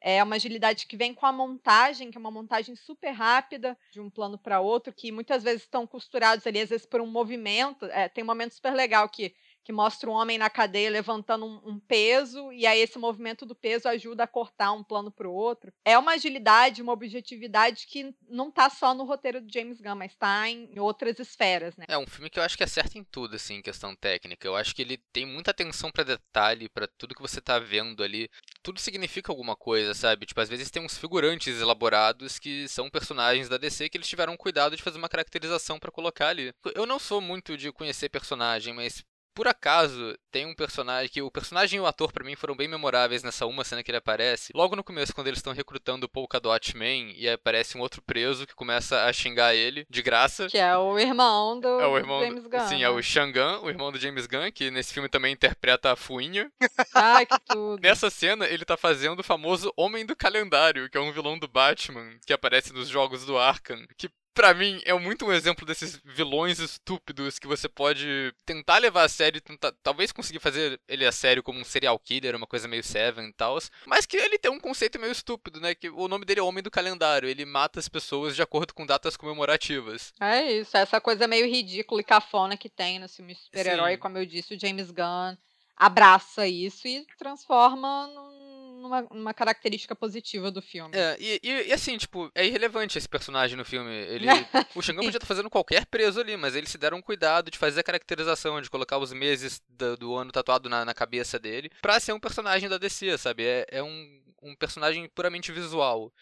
É uma agilidade que vem com a montagem, que é uma montagem super rápida, de um plano para outro, que muitas vezes estão costurados ali, às vezes por um movimento. É, tem um momento super legal que que mostra um homem na cadeia levantando um, um peso, e aí esse movimento do peso ajuda a cortar um plano para o outro. É uma agilidade, uma objetividade que não está só no roteiro do James Gunn, mas está em outras esferas, né? É um filme que eu acho que acerta em tudo, assim, em questão técnica. Eu acho que ele tem muita atenção pra detalhe, pra tudo que você tá vendo ali. Tudo significa alguma coisa, sabe? Tipo, às vezes tem uns figurantes elaborados que são personagens da DC que eles tiveram cuidado de fazer uma caracterização pra colocar ali. Eu não sou muito de conhecer personagem, mas por acaso, tem um personagem que o personagem e o ator para mim foram bem memoráveis nessa uma cena que ele aparece. Logo no começo, quando eles estão recrutando o Polka Dot Man e aparece um outro preso que começa a xingar ele de graça. Que é o irmão do É o irmão James Gunn. Sim, né? é o Shangan, o irmão do James Gunn, que nesse filme também interpreta a Fuinha. Ai, que tudo. Nessa cena, ele tá fazendo o famoso Homem do Calendário, que é um vilão do Batman, que aparece nos jogos do Arkham, que pra mim é muito um exemplo desses vilões estúpidos que você pode tentar levar a sério, tentar, talvez conseguir fazer ele a sério como um serial killer, uma coisa meio Seven e tal, mas que ele tem um conceito meio estúpido, né? Que o nome dele é Homem do Calendário, ele mata as pessoas de acordo com datas comemorativas. É isso, essa coisa meio ridícula e cafona que tem no filme de super-herói, como eu disse, o James Gunn abraça isso e transforma num- numa, numa característica positiva do filme. É, e, e- e assim, tipo, é irrelevante esse personagem no filme. Ele, o Xangão podia estar fazendo qualquer preso ali, mas eles se deram um cuidado de fazer a caracterização, de colocar os meses da- do, ano tatuado na, na cabeça dele, pra ser um personagem da DC, sabe? É, é um, um personagem puramente visual.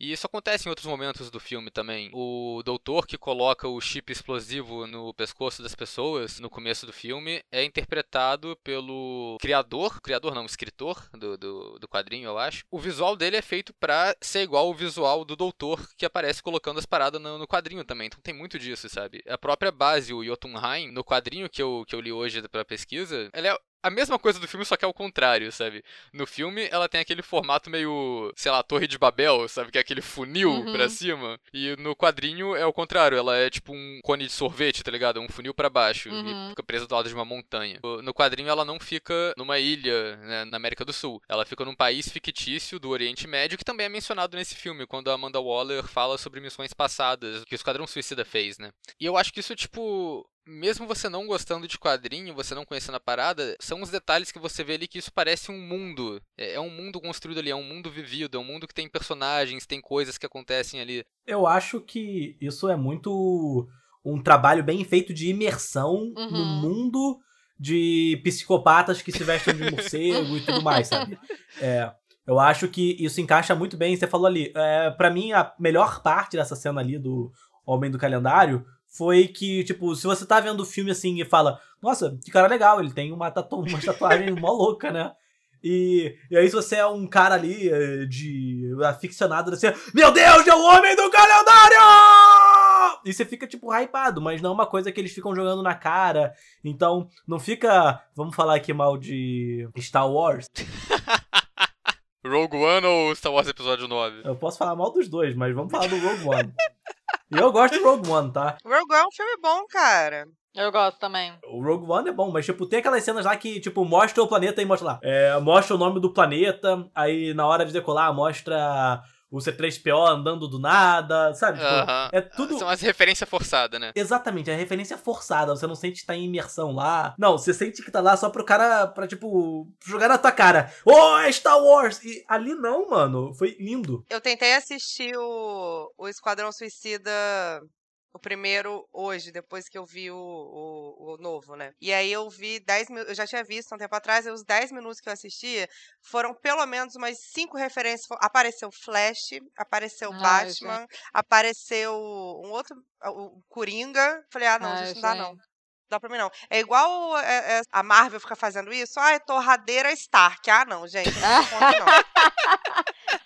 E isso acontece em outros momentos do filme também. O doutor que coloca o chip explosivo no pescoço das pessoas no começo do filme é interpretado pelo criador, criador não, escritor do, do, do quadrinho, eu acho. O visual dele é feito pra ser igual o visual do doutor que aparece colocando as paradas no, no quadrinho também. Então tem muito disso, sabe? A própria base, o Jotunheim, no quadrinho que eu, que eu li hoje pra pesquisa, ela é a mesma coisa do filme, só que é o contrário, sabe? No filme, ela tem aquele formato meio, sei lá, Torre de Babel, sabe? Que é aquele funil Uhum. pra cima. E no quadrinho é o contrário, ela é tipo um cone de sorvete, tá ligado? Um funil pra baixo Uhum. e fica presa do lado de uma montanha. No quadrinho, ela não fica numa ilha, né, na América do Sul. Ela fica num país fictício do Oriente Médio, que também é mencionado nesse filme, quando a Amanda Waller fala sobre missões passadas que o Esquadrão Suicida fez, né? E eu acho que isso, tipo, mesmo você não gostando de quadrinho, você não conhecendo a parada, são os detalhes que você vê ali que isso parece um mundo. É é um mundo construído ali, é um mundo vivido, é um mundo que tem personagens, tem coisas que acontecem ali. Eu acho que isso é muito um trabalho bem feito de imersão no Uhum. mundo de psicopatas que se vestem de morcego e tudo mais, sabe? É, eu acho que isso encaixa muito bem, você falou ali. É, para mim, a melhor parte dessa cena ali do Homem do Calendário foi que, tipo, se você tá vendo o filme assim e fala, nossa, que cara legal, ele tem uma, tatu uma tatuagem mó louca, né? E, e aí, se você é um cara ali eh, de aficionado, você, meu Deus, é o homem do calendário! E você fica, tipo, hypado, mas não é uma coisa que eles ficam jogando na cara. Então, não fica, vamos falar aqui mal de Star Wars. Rogue One ou Star Wars Episódio 9? Eu posso falar mal dos dois, mas vamos falar do Rogue One. E eu gosto do Rogue One, tá? Rogue One é um filme bom, cara. Eu gosto também. O Rogue One é bom, mas, tipo, tem aquelas cenas lá que, tipo, mostra o planeta e mostra lá. É, mostra o nome do planeta, aí na hora de decolar mostra o C3PO andando do nada, sabe? Tipo, Aham. É tudo. São as referências forçadas, né? Exatamente, é referência forçada. Você não sente que tá em imersão lá. Não, você sente que tá lá só pro cara, pra, tipo, jogar na tua cara. Oh, é Star Wars! E ali não, mano. Foi lindo. Eu tentei assistir o, o Esquadrão Suicida, o primeiro, hoje, depois que eu vi o, o, o novo, né? E aí eu vi 10 minutos, eu já tinha visto há um tempo atrás, e os 10 minutos que eu assisti foram pelo menos umas 5 referências. Apareceu Flash, apareceu Ai, Batman, apareceu um outro, o Coringa. Falei, ah, não, Ai, gente, não dá não. gente. Não dá pra mim, não. É igual é, é, a Marvel fica fazendo isso. Ah, é torradeira Stark. Ah, não, gente. Não dá conta, não.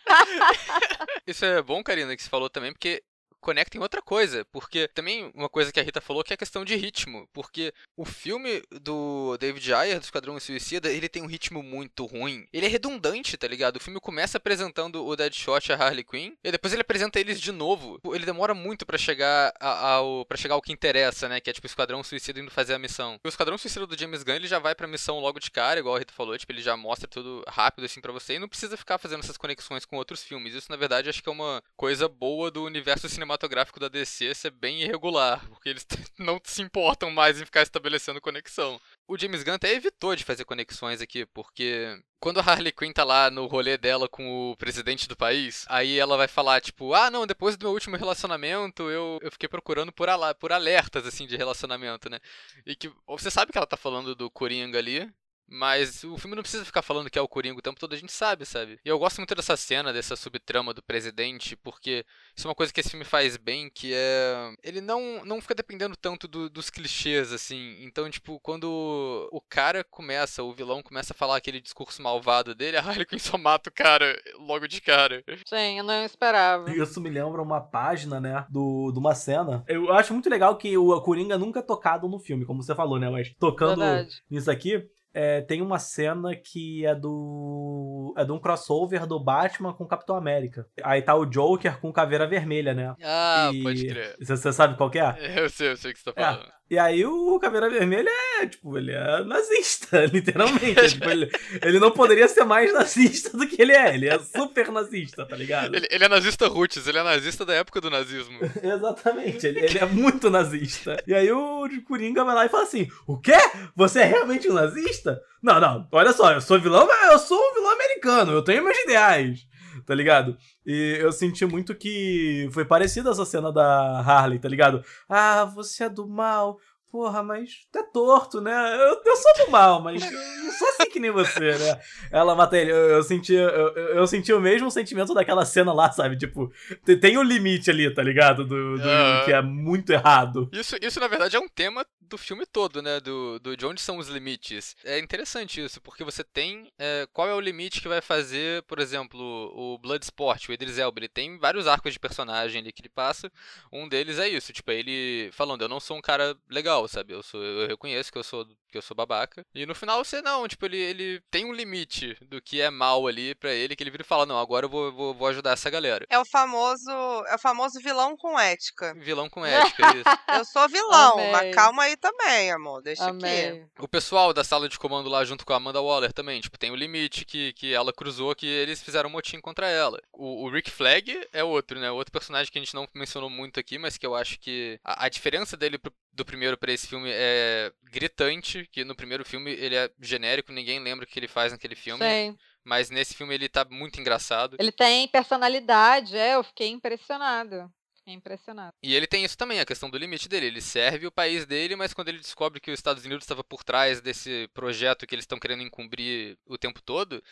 Isso é bom, Karina, que você falou também, porque conecta em outra coisa. Porque também uma coisa que a Rita falou que é a questão de ritmo. Porque o filme do David Ayer, do Esquadrão Suicida, ele tem um ritmo muito ruim. Ele é redundante, tá ligado? O filme começa apresentando o Deadshot e a Harley Quinn, e depois ele apresenta eles de novo. Ele demora muito pra chegar ao para chegar ao que interessa, né? Que é tipo o Esquadrão Suicida indo fazer a missão. O Esquadrão Suicida do James Gunn, ele já vai pra missão logo de cara, igual a Rita falou, tipo, ele já mostra tudo rápido assim pra você e não precisa ficar fazendo essas conexões com outros filmes. Isso, na verdade, acho que é uma coisa boa do universo cinematográfico da DC ser bem irregular, porque eles não se importam mais em ficar estabelecendo conexão. O James Gunn até evitou de fazer conexões aqui, porque quando a Harley Quinn tá lá no rolê dela com o presidente do país, aí ela vai falar, tipo, ah, não, depois do meu último relacionamento, eu, eu fiquei procurando por, por alertas, assim, de relacionamento, né? E que você sabe que ela tá falando do Coringa ali, Mas o filme não precisa ficar falando que é o Coringa o tempo todo, a gente sabe, sabe? E eu gosto muito dessa cena, dessa subtrama do presidente, porque isso é uma coisa que esse filme faz bem, que é. Ele não, não fica dependendo tanto do- dos clichês, assim. Então, tipo, quando o cara começa, o vilão começa a falar aquele discurso malvado dele, a Harley Quinn só mata o cara logo de cara. Sim, eu não esperava. Isso me lembra uma página, né, do, de uma cena. Eu acho muito legal que o Coringa nunca é tocado no filme, como você falou, né, mas tocando Verdade. nisso aqui, é, tem uma cena que é do. É de um crossover do Batman com o Capitão América. Aí tá o Joker com caveira vermelha, né? Ah, E- pode crer. Você sabe qual que é? Eu sei, eu sei o que você tá É. E aí o Caveira Vermelha é, tipo, ele é nazista, literalmente. É, tipo, ele, ele não poderia ser mais nazista do que ele é. Ele é super nazista, tá ligado? Ele, ele é nazista roots, ele é nazista da época do nazismo. Exatamente, ele, ele é muito nazista. E aí o Coringa vai lá e fala assim: O quê? Você é realmente um nazista? Não, não, olha só, eu sou vilão, mas eu sou um vilão americano, eu tenho meus ideais. Tá ligado? E eu senti muito que foi parecida essa cena da Harley, tá ligado? Ah, você é do mal. Porra, mas tu é torto, né? Eu, eu sou do mal, mas eu não sou assim que nem você, né? Ela mata ele. Eu, eu senti, eu, eu- senti o mesmo sentimento daquela cena lá, sabe? Tipo, te- tem um limite ali, tá ligado? Do, do- Ah. que é muito errado. Isso, isso, na verdade, é um tema do filme todo, né? Do, do de onde são os limites. É interessante isso, porque você tem. é, qual é o limite que vai fazer, por exemplo, o Bloodsport, o Idris Elba? Ele tem vários arcos de personagem ali que ele passa. Um deles é isso, tipo, é ele falando, eu não sou um cara legal, sabe? Eu, sou, eu reconheço que eu sou que eu sou babaca. E no final você não, tipo, ele, ele tem um limite do que é mal ali pra ele, que ele vira e fala, não, agora eu vou, vou, vou ajudar essa galera. É o famoso, é o famoso vilão com ética. Vilão com ética, é isso. Eu sou vilão, Amei. mas calma aí também, amor. Deixa aqui. O pessoal da sala de comando lá, junto com a Amanda Waller também, tipo, tem o limite que, que ela cruzou, que eles fizeram um motim contra ela. O, o Rick Flag é outro, né? Outro personagem que a gente não mencionou muito aqui, mas que eu acho que a, a diferença dele pro- do primeiro pra esse filme é gritante, que no primeiro filme ele é genérico, ninguém lembra o que ele faz naquele filme. Sim. Mas nesse filme ele tá muito engraçado. Ele tem personalidade, é, eu fiquei impressionado. Fiquei impressionado. E ele tem isso também, a questão do limite dele. Ele serve o país dele, mas quando ele descobre que os Estados Unidos estava por trás desse projeto que eles estão querendo encobrir o tempo todo,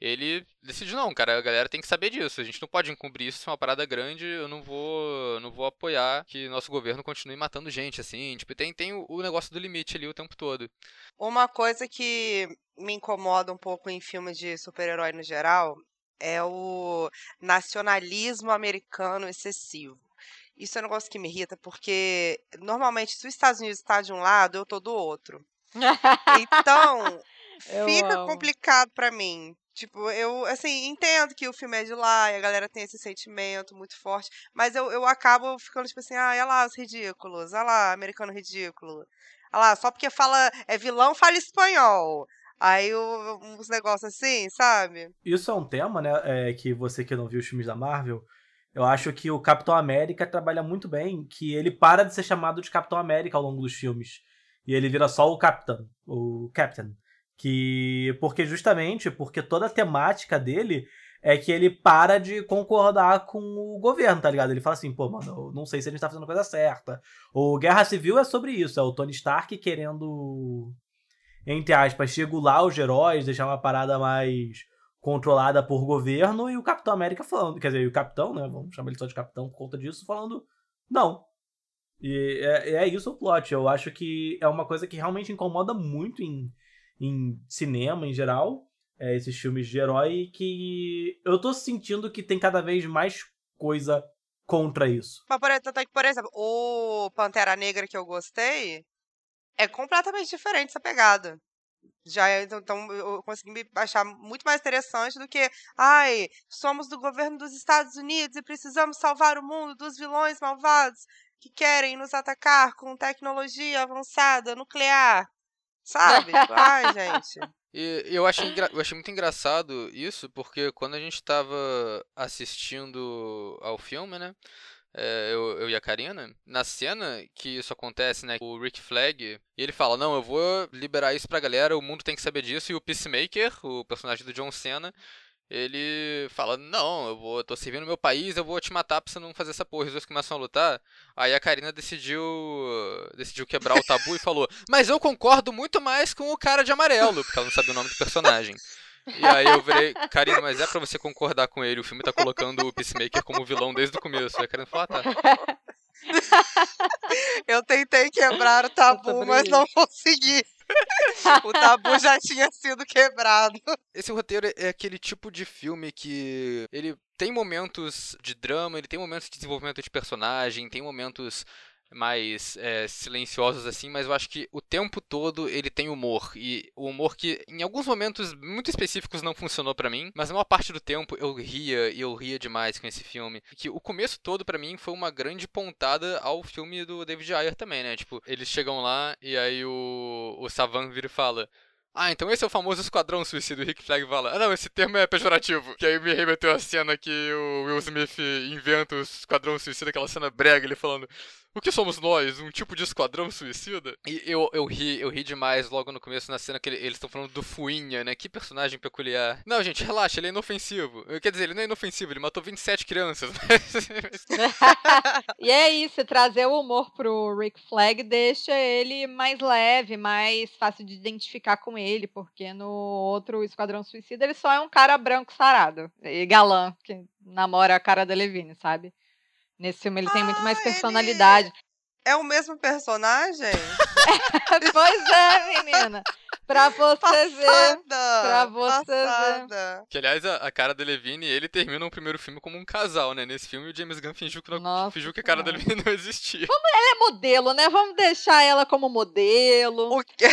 ele decide não, cara, a galera tem que saber disso. A gente não pode encobrir isso, isso é uma parada grande, eu não vou, não vou apoiar que nosso governo continue matando gente assim. Tipo, tem tem o, negócio do limite ali o tempo todo. Uma coisa que me incomoda um pouco em filmes de super-herói no geral é o nacionalismo americano excessivo. Isso é um negócio que me irrita, porque normalmente se os Estados Unidos está de um lado, eu tô do outro. Então, Eu fica amo. complicado pra mim. Tipo, eu, assim, entendo que o filme é de lá e a galera tem esse sentimento muito forte, mas eu, eu acabo ficando tipo assim, ah, olha lá os ridículos, olha lá, americano ridículo. Olha lá, só porque fala, é vilão, fala espanhol. Aí uns negócios assim, sabe? Isso é um tema, né? é, que você que não viu os filmes da Marvel, eu acho que o Capitão América trabalha muito bem, que ele para de ser chamado de Capitão América ao longo dos filmes. E ele vira só o Capitão, o Captain. Que. Porque justamente, porque toda a temática dele é que ele para de concordar com o governo, tá ligado? Ele fala assim, pô, mano, eu não sei se a gente tá fazendo a coisa certa. O Guerra Civil é sobre isso, é o Tony Stark querendo, entre aspas, regular os heróis, deixar uma parada mais controlada por governo, e o Capitão América falando, quer dizer, o Capitão, né, vamos chamar ele só de Capitão por conta disso, falando, não. E é, é isso o plot, eu acho que é uma coisa que realmente incomoda muito em, em cinema em geral, é, esses filmes de herói, que eu tô sentindo que tem cada vez mais coisa contra isso. Mas, tanto é que, por exemplo, o Pantera Negra que eu gostei é completamente diferente essa pegada. Já é- então, então eu consegui me achar muito mais interessante do que, ai, somos do governo dos Estados Unidos e precisamos salvar o mundo dos vilões malvados que querem nos atacar com tecnologia avançada nuclear. Sabe? Tipo, ai, gente. E eu achei, eu achei muito engraçado isso, porque quando a gente tava assistindo ao filme, né? é, eu, eu e a Karina, na cena que isso acontece, né? O Rick Flag, ele fala: Não, eu vou liberar isso pra galera, o mundo tem que saber disso. E o Peacemaker, o personagem do John Cena, ele fala: Não, eu vou, eu tô servindo meu país, eu vou te matar pra você não fazer essa porra. Os dois começam a lutar. Aí a Karina decidiu decidiu quebrar o tabu e falou: Mas eu concordo muito mais com o cara de amarelo, porque ela não sabe o nome do personagem. E aí eu virei, Karina, mas é pra você concordar com ele, o filme tá colocando o Peacemaker como vilão desde o começo. Aí a Karina falou, ah, tá. Eu tentei quebrar o tabu, mas não consegui. O tabu já tinha sido quebrado. Esse roteiro é aquele tipo de filme que ele tem momentos de drama, ele tem momentos de desenvolvimento de personagem, tem momentos mais é, silenciosos assim, mas eu acho que o tempo todo ele tem humor e o humor que em alguns momentos muito específicos não funcionou para mim, mas maior parte do tempo eu ria e eu ria demais com esse filme. Que o começo todo para mim foi uma grande pontada ao filme do David Ayer também, né? Tipo, eles chegam lá e aí o o Savan vira e fala ah, então esse é o famoso esquadrão suicida. O Rick Flag fala, ah não, esse termo é pejorativo. Que aí me remeteu a cena que o Will Smith inventa o esquadrão suicida, aquela cena brega, ele falando, o que somos nós? Um tipo de esquadrão suicida? E eu, eu ri, eu ri demais logo no começo na cena que eles estão falando do Fuinha, né? Que personagem peculiar. Não, gente, relaxa, ele é inofensivo. Quer dizer, ele não é inofensivo, ele matou 27 crianças. e é isso, trazer o humor pro Rick Flag deixa ele mais leve, mais fácil de identificar com ele, porque no outro Esquadrão Suicida ele só é um cara branco sarado e galã, que namora a cara da Levine, sabe? Nesse filme ele tem muito mais personalidade. É o mesmo personagem? pois é, menina. Pra você passada, ver. Pra você passada. ver. Que, aliás, a, a cara da Levine ele termina o primeiro filme como um casal, né? Nesse filme, o James Gunn fingiu que, não, fingiu que a cara da Levine não existia. Vamos, ela é modelo, né? Vamos deixar ela como modelo. O quê?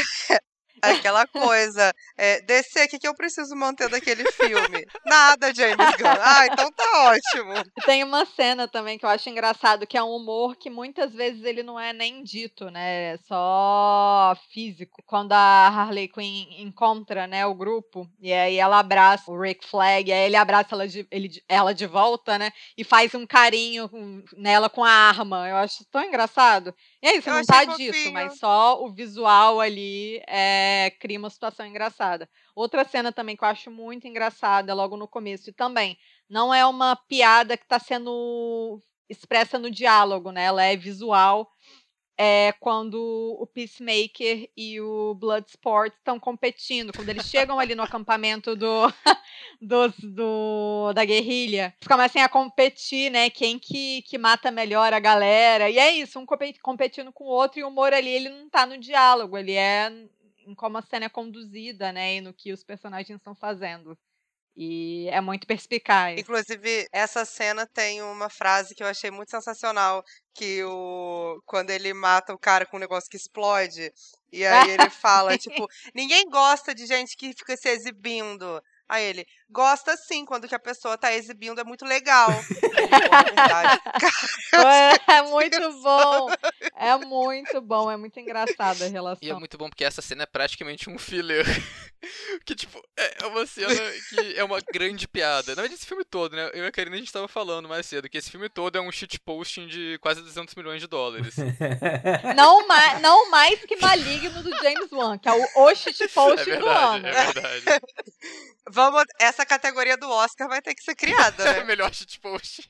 Aquela coisa. É, DC, o que, que eu preciso manter daquele filme? Nada, James Gunn. Ah, então tá ótimo. Tem uma cena também que eu acho engraçado, que é um humor que muitas vezes ele não é nem dito, né? É só físico. Quando a Harley Quinn encontra, né, o grupo, e aí ela abraça o Rick Flag, e aí ele abraça ela de, ele, ela de volta, né? E faz um carinho nela com a arma. Eu acho tão engraçado. É isso, eu não tá fofinho. disso, mas só o visual ali é, cria uma situação engraçada. Outra cena também que eu acho muito engraçada, logo no começo, e também não é uma piada que está sendo expressa no diálogo, né? Ela é visual é quando o Peacemaker e o Bloodsport estão competindo, quando eles chegam ali no acampamento do, dos, do da guerrilha, eles começam a competir, né? Quem que, que mata melhor a galera. E é isso, um competindo com o outro, e o humor ali, ele não tá no diálogo, ele é em como a cena é conduzida, né? E no que os personagens estão fazendo. E é muito perspicaz. Inclusive, essa cena tem uma frase que eu achei muito sensacional, que o quando ele mata o cara com um negócio que explode, e aí ele fala, tipo, ninguém gosta de gente que fica se exibindo. Aí ele, gosta sim, quando que a pessoa tá exibindo, é muito legal. é, é muito bom. É muito bom, é muito engraçada a relação. E é muito bom porque essa cena é praticamente um filler. que, tipo, é uma cena que é uma grande piada. Na verdade, esse filme todo, né? Eu e a Karina a gente tava falando mais cedo que esse filme todo é um shitposting de quase 200 milhões de dólares. Não, ma não mais que maligno do James Wan, que é o, o shitposting é do ano. É verdade. Vamos, essa categoria do Oscar vai ter que ser criada, né? Melhor shitpost.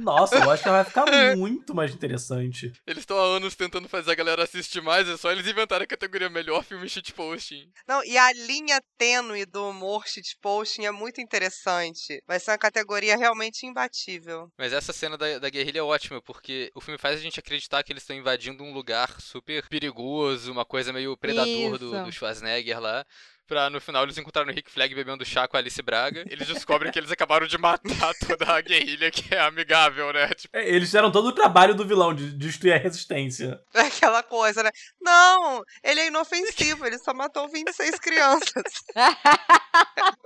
Nossa, eu acho que vai ficar muito mais interessante. Eles estão há anos tentando fazer a galera assistir mais, é só eles inventarem a categoria melhor filme shitposting. Não, e a linha tênue do humor shitposting é muito interessante. Vai ser uma categoria realmente imbatível. Mas essa cena da, da guerrilha é ótima, porque o filme faz a gente acreditar que eles estão invadindo um lugar super perigoso, uma coisa meio predador do, do Schwarzenegger lá pra no final eles encontrarem o Rick Flag bebendo chá com a Alice Braga. Eles descobrem que eles acabaram de matar toda a guerrilha que é amigável, né? Tipo... É, eles fizeram todo o trabalho do vilão de destruir a resistência. É aquela coisa, né? Não, ele é inofensivo, ele só matou 26 crianças.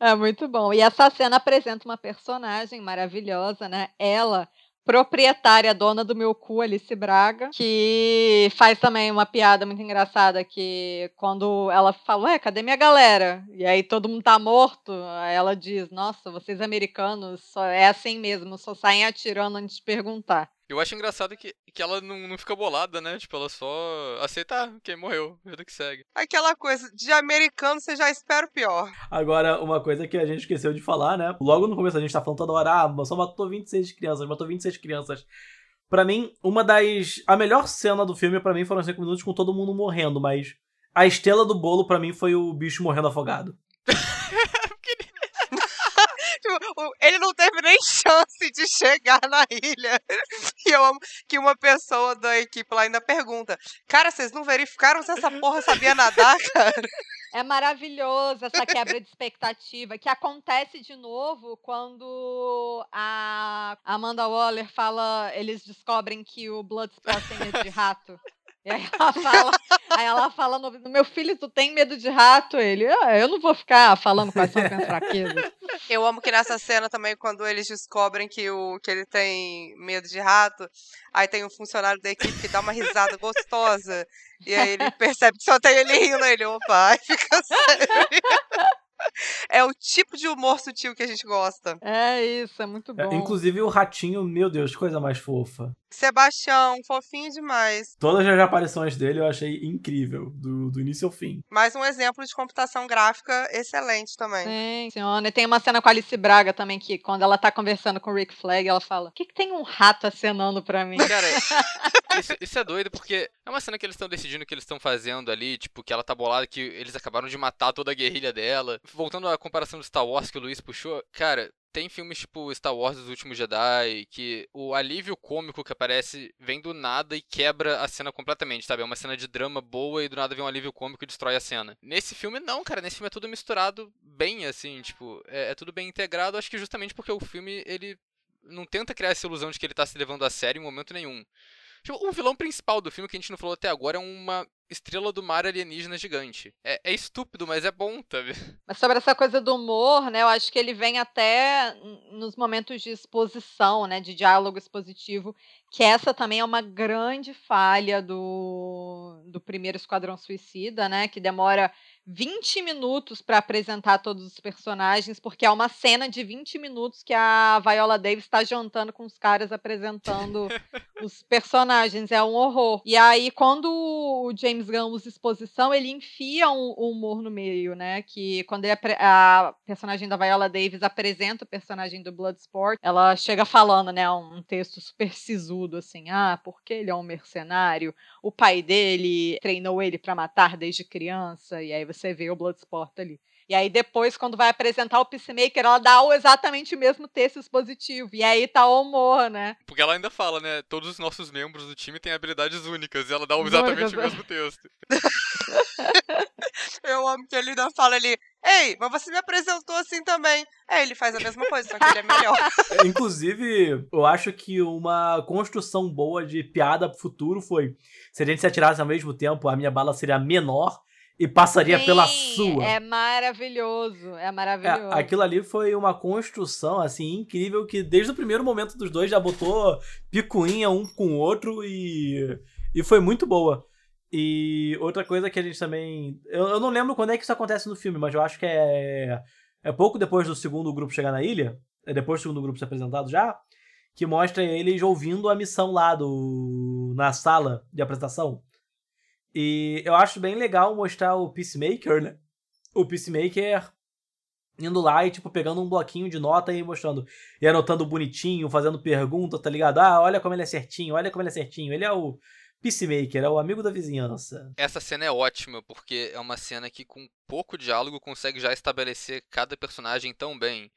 é muito bom. E essa cena apresenta uma personagem maravilhosa, né? Ela proprietária, dona do meu cu, Alice Braga, que faz também uma piada muito engraçada que quando ela fala, ué, cadê minha galera? E aí todo mundo tá morto, aí ela diz, nossa, vocês americanos só é assim mesmo, só saem atirando antes de perguntar. Eu acho engraçado que, que ela não, não fica bolada, né? Tipo, ela só aceita, ah, quem morreu, vida que segue. Aquela coisa, de americano você já espera o pior. Agora, uma coisa que a gente esqueceu de falar, né? Logo no começo a gente tá falando toda hora, ah, só matou 26 crianças, matou 26 crianças. Pra mim, uma das. A melhor cena do filme, pra mim, foram 5 minutos com todo mundo morrendo, mas a estrela do bolo, pra mim, foi o bicho morrendo afogado. Ele não teve nem chance de chegar na ilha. E eu amo que uma pessoa da equipe lá ainda pergunta: Cara, vocês não verificaram se essa porra sabia nadar, cara? É maravilhoso essa quebra de expectativa, que acontece de novo quando a Amanda Waller fala, eles descobrem que o Bloodsport tem medo de rato. E aí ela fala, aí ela fala no, meu filho, tu tem medo de rato? Ele, ah, eu não vou ficar falando quais são as minhas fraquezas. Eu amo que nessa cena também, quando eles descobrem que, o, que ele tem medo de rato, aí tem um funcionário da equipe que dá uma risada gostosa. E aí ele percebe que só tem ele rindo, ele, opa, aí fica sério. É o tipo de humor sutil que a gente gosta. É isso, é muito É, bom. inclusive o ratinho, meu Deus, que coisa mais fofa. Sebastião, fofinho demais. Todas as aparições dele eu achei incrível, do, do início ao fim. Mais um exemplo de computação gráfica excelente também. Sim, senhora. E tem uma cena com a Alice Braga também, que quando ela tá conversando com o Rick Flag, ela fala: O que, que tem um rato acenando pra mim? Cara, isso, isso é doido porque é uma cena que eles estão decidindo o que eles estão fazendo ali, tipo, que ela tá bolada, que eles acabaram de matar toda a guerrilha dela. Voltando à comparação do Star Wars que o Luiz puxou, cara, tem filmes tipo Star Wars Os Últimos Jedi, que o alívio cômico que aparece vem do nada e quebra a cena completamente, sabe? É uma cena de drama boa e do nada vem um alívio cômico e destrói a cena. Nesse filme, não, cara. Nesse filme é tudo misturado bem, assim, tipo, é, é tudo bem integrado, acho que justamente porque o filme, ele não tenta criar essa ilusão de que ele tá se levando a sério em momento nenhum. Tipo, o vilão principal do filme que a gente não falou até agora é uma estrela do mar alienígena gigante. É, é estúpido, mas é bom, sabe? Mas sobre essa coisa do humor, né? Eu acho que ele vem até nos momentos de exposição, né? De diálogo expositivo, que essa também é uma grande falha do, do primeiro Esquadrão Suicida, né? Que demora 20 minutos para apresentar todos os personagens, porque é uma cena de 20 minutos que a Viola Davis está jantando com os caras apresentando os personagens. É um horror. E aí, quando o James Gunn usa exposição, ele enfia um, um humor no meio, né? Que quando ele a personagem da Viola Davis apresenta o personagem do Bloodsport, ela chega falando, né? Um texto super sisudo, assim. Ah, porque ele é um mercenário. O pai dele treinou ele para matar desde criança. E aí você vê o Bloodsport ali. E aí depois, quando vai apresentar o Peacemaker, ela dá o exatamente o mesmo texto expositivo. E aí tá o humor, né? Porque ela ainda fala, né? Todos os nossos membros do time têm habilidades únicas e ela dá exatamente o Únicas, mesmo texto. Eu amo que ele ainda fala ali, ei, mas você me apresentou assim também. É, ele faz a mesma coisa, só que ele é melhor. É, Inclusive, eu acho que uma construção boa de piada pro futuro foi: se a gente se atirasse ao mesmo tempo, a minha bala seria menor e passaria pela Sim, sua. É maravilhoso. É É, maravilhoso. aquilo ali foi uma construção, assim, incrível, que desde o primeiro momento dos dois já botou picuinha um com o outro e, e foi muito boa. E outra coisa que a gente também. Eu, eu não lembro quando é que isso acontece no filme, mas eu acho que é. É pouco depois do segundo grupo chegar na ilha. É depois do segundo grupo ser apresentado já. Que mostra eles ouvindo a missão lá do. na sala de apresentação. E eu acho bem legal mostrar o Peacemaker, né? O Peacemaker indo lá e, tipo, pegando um bloquinho de nota e mostrando. E anotando bonitinho, fazendo pergunta, tá ligado? Ah, olha como ele é certinho, olha como ele é certinho. Ele é o Peacemaker, é o amigo da vizinhança. Essa cena é ótima, porque é uma cena que com pouco diálogo consegue já estabelecer cada personagem tão bem.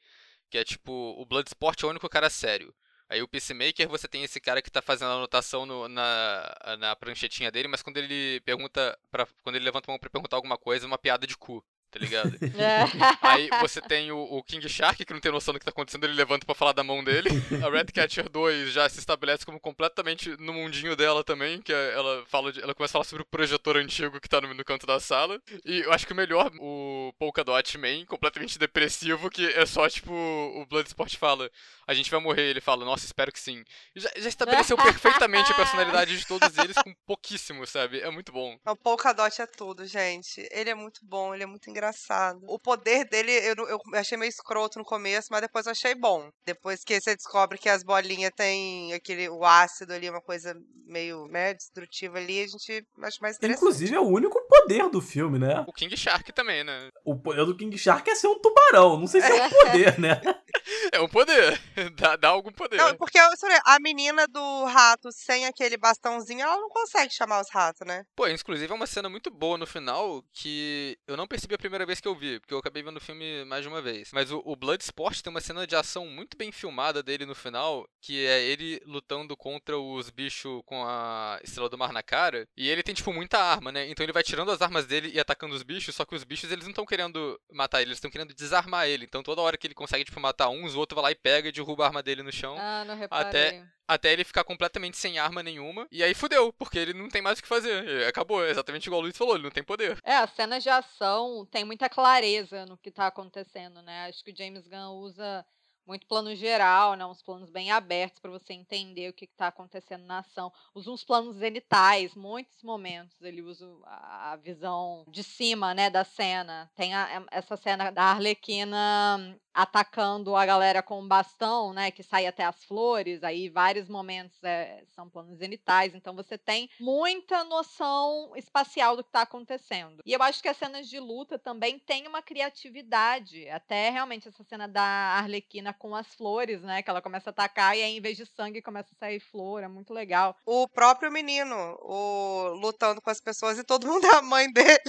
Que é tipo, o Bloodsport é o único cara sério. Aí o Peacemaker, você tem esse cara que tá fazendo a anotação no- na, na pranchetinha dele, mas quando ele pergunta. Pra, quando ele levanta a mão pra perguntar alguma coisa, é uma piada de cu, tá ligado? É. Aí você tem o, o King Shark, que não tem noção do que tá acontecendo, ele levanta pra falar da mão dele. A Redcatcher 2 já se estabelece como completamente no mundinho dela também, que é- ela fala de- ela começa a falar sobre o projetor antigo que tá no, no canto da sala. E eu acho que o melhor, o Polkadot Man, completamente depressivo, que é só tipo, o Bloodsport fala, a gente vai morrer, ele fala, nossa, espero que sim. Já, já estabeleceu perfeitamente a personalidade de todos eles com pouquíssimo, sabe? É muito bom. O Polkadot é tudo, gente. Ele é muito bom, ele é muito engraçado. Engraçado. O poder dele, eu, eu achei meio escroto no começo, mas depois eu achei bom. Depois que você descobre que as bolinhas têm aquele, o ácido ali, uma coisa meio, né, destrutiva ali, a gente acha mais interessante. Inclusive, é o único poder do filme, né? O King Shark também, né? O poder do King Shark é ser um tubarão. Não sei se é um poder, né? É um poder. Dá, dá algum poder. Não, porque a menina do rato sem aquele bastãozinho, ela não consegue chamar os ratos, né? Pô, inclusive é uma cena muito boa no final que eu não percebi a primeira vez que eu vi, porque eu acabei vendo o filme mais de uma vez. Mas o, o Bloodsport tem uma cena de ação muito bem filmada dele no final, que é ele lutando contra os bichos com a Estrela do Mar na cara. E ele tem, tipo, muita arma, né? Então ele vai tirando as armas dele e atacando os bichos, só que os bichos eles não estão querendo matar ele, eles estão querendo desarmar ele. Então toda hora que ele consegue, tipo, matar uns, o outro vai lá e pega e derruba a arma dele no chão. Ah, não reparei. Até ele ficar completamente sem arma nenhuma. E aí fudeu, porque ele não tem mais o que fazer. Acabou, é exatamente igual o Luiz falou, ele não tem poder. É, as cenas de ação tem muita clareza no que tá acontecendo, né? Acho que o James Gunn usa muito plano geral, né? Uns planos bem abertos para você entender o que, que tá acontecendo na ação. Usa uns planos zenitais, muitos momentos ele usa a visão de cima, né, da cena. Tem a- a- essa cena da Arlequina atacando a galera com um bastão, né, que sai até as flores. Aí vários momentos é, são planos zenitais. Então você tem muita noção espacial do que está acontecendo. E eu acho que as cenas de luta também têm uma criatividade. Até realmente essa cena da Arlequina com as flores, né, que ela começa a atacar e aí em vez de sangue começa a sair flor. É muito legal. O próprio menino, o lutando com as pessoas e todo mundo é a mãe dele.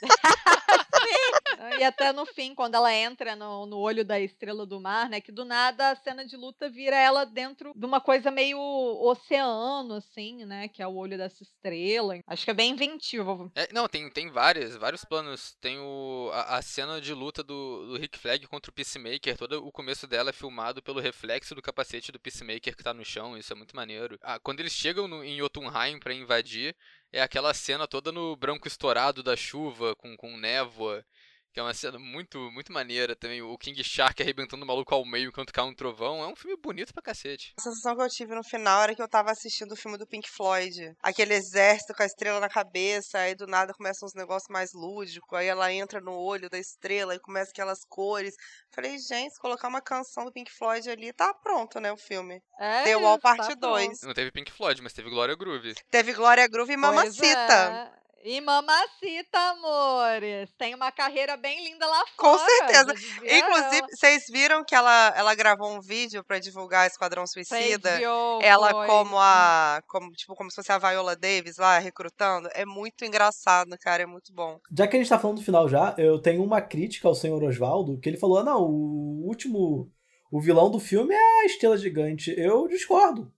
E até no fim, quando ela entra no, no olho da estrela do mar, né? Que do nada a cena de luta vira ela dentro de uma coisa meio oceano, assim, né? Que é o olho dessa estrela. Acho que é bem inventivo. É, não, tem, tem várias, vários planos. Tem o, a, a cena de luta do, do Rick Flag contra o Peacemaker. Todo o começo dela é filmado pelo reflexo do capacete do Peacemaker que tá no chão. Isso é muito maneiro. Ah, quando eles chegam no, em Jotunheim pra invadir, é aquela cena toda no branco estourado da chuva, com, com névoa. Que é uma cena muito, muito maneira também. O King Shark arrebentando o maluco ao meio enquanto cai um trovão. É um filme bonito pra cacete. A sensação que eu tive no final era que eu tava assistindo o filme do Pink Floyd. Aquele exército com a estrela na cabeça, aí do nada começam uns negócios mais lúdicos, aí ela entra no olho da estrela e começa aquelas cores. Falei, gente, se colocar uma canção do Pink Floyd ali, tá pronto, né, o filme. É The Wall tá Parte pronto. 2. Não teve Pink Floyd, mas teve Gloria Groove. Teve Glória Groove e Mamacita. é. E Mamacita, amores. Tem uma carreira bem linda lá Com fora. certeza. já dizia Inclusive, vocês viram que ela, ela gravou um vídeo pra divulgar Esquadrão Suicida? Prediou, Ela foi. como a. Como, tipo, como se fosse a Viola Davis lá, recrutando. É muito engraçado, cara. É muito bom. Já que a gente tá falando do final já, eu tenho uma crítica ao senhor Oswaldo, que ele falou: ah, não, o último. O vilão do filme é a estrela gigante. Eu discordo.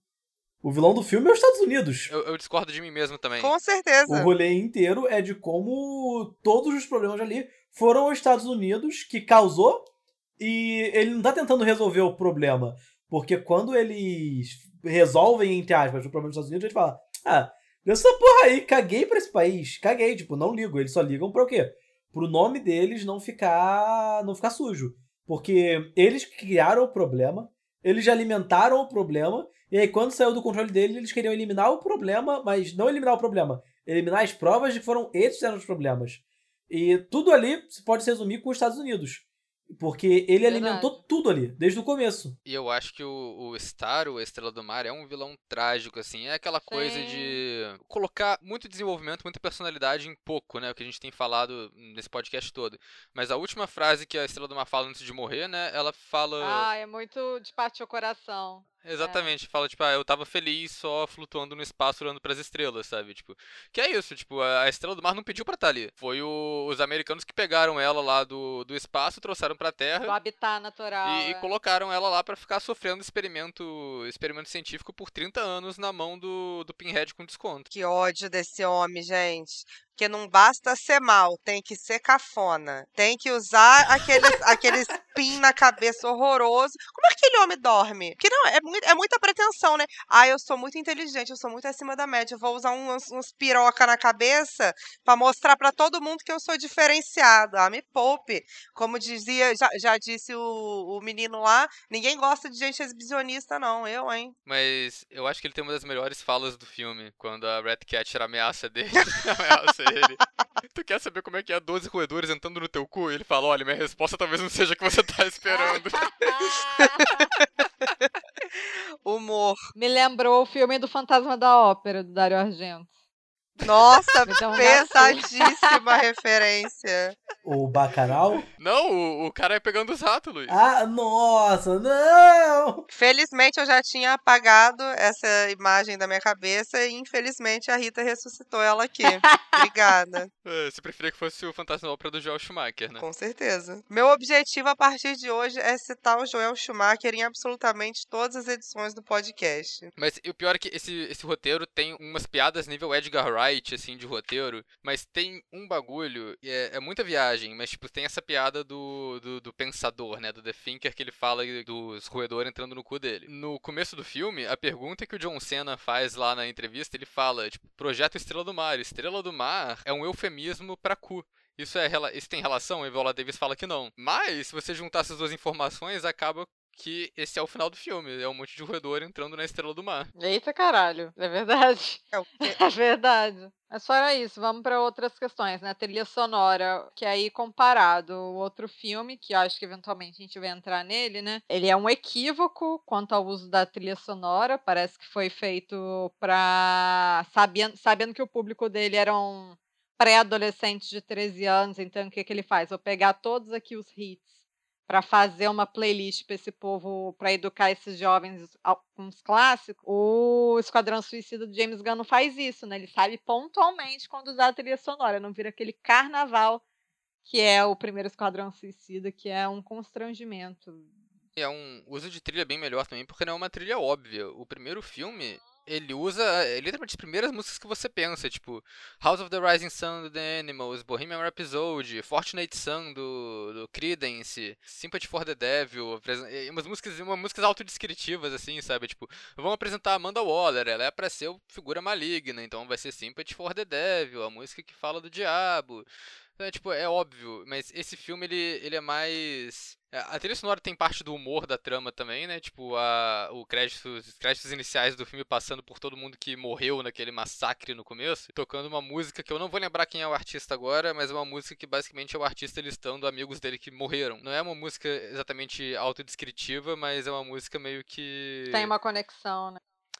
O vilão do filme é os Estados Unidos. Eu, eu discordo de mim mesmo também. Com certeza. O rolê inteiro é de como todos os problemas ali foram os Estados Unidos que causou e ele não tá tentando resolver o problema. Porque quando eles resolvem, entre aspas, o problema dos Estados Unidos, eles falam: Ah, essa porra aí, caguei pra esse país. Caguei, tipo, não ligo. Eles só ligam pra o quê? Pro nome deles não ficar. não ficar sujo. Porque eles criaram o problema, eles alimentaram o problema, e aí quando saiu do controle deles, eles queriam eliminar o problema, mas não eliminar o problema, eliminar as provas de que foram eles que eram os problemas. E tudo ali se pode se resumir com os Estados Unidos. Porque ele Verdade. alimentou tudo ali, desde o começo. E eu acho que o, o Star, o Estrela do Mar, é um vilão trágico, assim. É aquela coisa Sim. de colocar muito desenvolvimento, muita personalidade em pouco, né? O que a gente tem falado nesse podcast todo. Mas a última frase que a Estrela do Mar fala antes de morrer, né? Ela fala. Ah, é muito de partir o coração. Exatamente, fala, tipo, ah, eu tava feliz só flutuando no espaço olhando pras estrelas, sabe? Tipo, que é isso, tipo, a Estrela do Mar não pediu pra estar ali. Foi o- os americanos que pegaram ela lá do, do espaço, trouxeram pra Do Terra. habitat natural. E, e é. colocaram ela lá pra ficar sofrendo experimento, experimento científico por 30 anos na mão do, do Pinhead com desconto. Que ódio desse homem, gente. Porque não basta ser mal, tem que ser cafona. Tem que usar aqueles, aqueles pin na cabeça horroroso. Como é que aquele homem dorme? Porque não, é, é muita pretensão, né? Ah, eu sou muito inteligente, eu sou muito acima da média. Eu vou usar uns, uns piroca na cabeça pra mostrar pra todo mundo que eu sou diferenciado. Ah, me poupe. Como dizia, já, já disse o, o menino lá, ninguém gosta de gente exibicionista, não. Eu, hein? Mas eu acho que ele tem uma das melhores falas do filme, quando a Red Catcher ameaça dele, ameaça ele. Tu quer saber como é que é 12 roedores entrando no teu cu? Ele fala, olha, minha resposta talvez não seja a que você tá esperando. Humor. Me lembrou o filme do Fantasma da Ópera, do Dario Argento. Nossa, pesadíssima referência. O Bacanal? não, o, o cara é pegando os ratos, Luiz. Ah, nossa, não! Felizmente eu já tinha apagado essa imagem da minha cabeça e infelizmente a Rita ressuscitou ela aqui. Obrigada, É, Você preferia que fosse o Fantasma da Ópera do Joel Schumacher, né? com certeza. Meu objetivo a partir de hoje é citar o Joel Schumacher em absolutamente todas as edições do podcast. Mas o pior é que esse, esse roteiro tem umas piadas nível Edgar Wright, assim, de roteiro, mas tem um bagulho, e é, é muita viagem, mas, tipo, tem essa piada do, do, do pensador, né, do The Thinker, que ele fala dos roedores entrando no cu dele. No começo do filme, a pergunta que o John Cena faz lá na entrevista, ele fala, tipo, projeto Estrela do Mar. Estrela do Mar é um eufemismo pra cu. Isso, é, isso tem relação? A Viola Davis fala que não. Mas, se você juntar essas duas informações, acaba que esse é o final do filme. É um monte de roedor entrando na Estrela do Mar. Eita caralho, é verdade. É o quê? É verdade. Mas fora isso, vamos para outras questões, né? Trilha sonora, que aí comparado o outro filme, que eu acho que eventualmente a gente vai entrar nele, né? Ele é um equívoco quanto ao uso da trilha sonora. Parece que foi feito para sabendo, sabendo que o público dele eram pré-adolescentes de 13 anos, então o que, que ele faz? Vou pegar todos aqui os hits para fazer uma playlist para esse povo, para educar esses jovens com os clássicos, o Esquadrão Suicida do James Gunn não faz isso, né? Ele sabe pontualmente quando usar a trilha sonora, não vira aquele carnaval que é o primeiro Esquadrão Suicida, que é um constrangimento. É um uso de trilha bem melhor também, porque não é uma trilha óbvia. O primeiro filme, ele usa é, literalmente as primeiras músicas que você pensa, tipo House of the Rising Sun do The Animals, Bohemian Rhapsody, Fortunate Son do, do Creedence, Sympathy for the Devil, umas músicas, umas músicas autodescritivas, assim, sabe? Tipo, vamos apresentar Amanda Waller, ela é pra ser figura maligna, então vai ser Sympathy for the Devil, a música que fala do diabo. É, tipo, é óbvio, mas esse filme ele, ele é mais. é, A trilha sonora tem parte do humor da trama também, né? Tipo, a, o crédito, os créditos iniciais do filme passando por todo mundo que morreu naquele massacre no começo, tocando uma música que eu não vou lembrar quem é o artista agora, mas é uma música que basicamente é o artista listando amigos dele que morreram. Não é uma música exatamente autodescritiva, mas é uma música meio que. Tem uma conexão, né?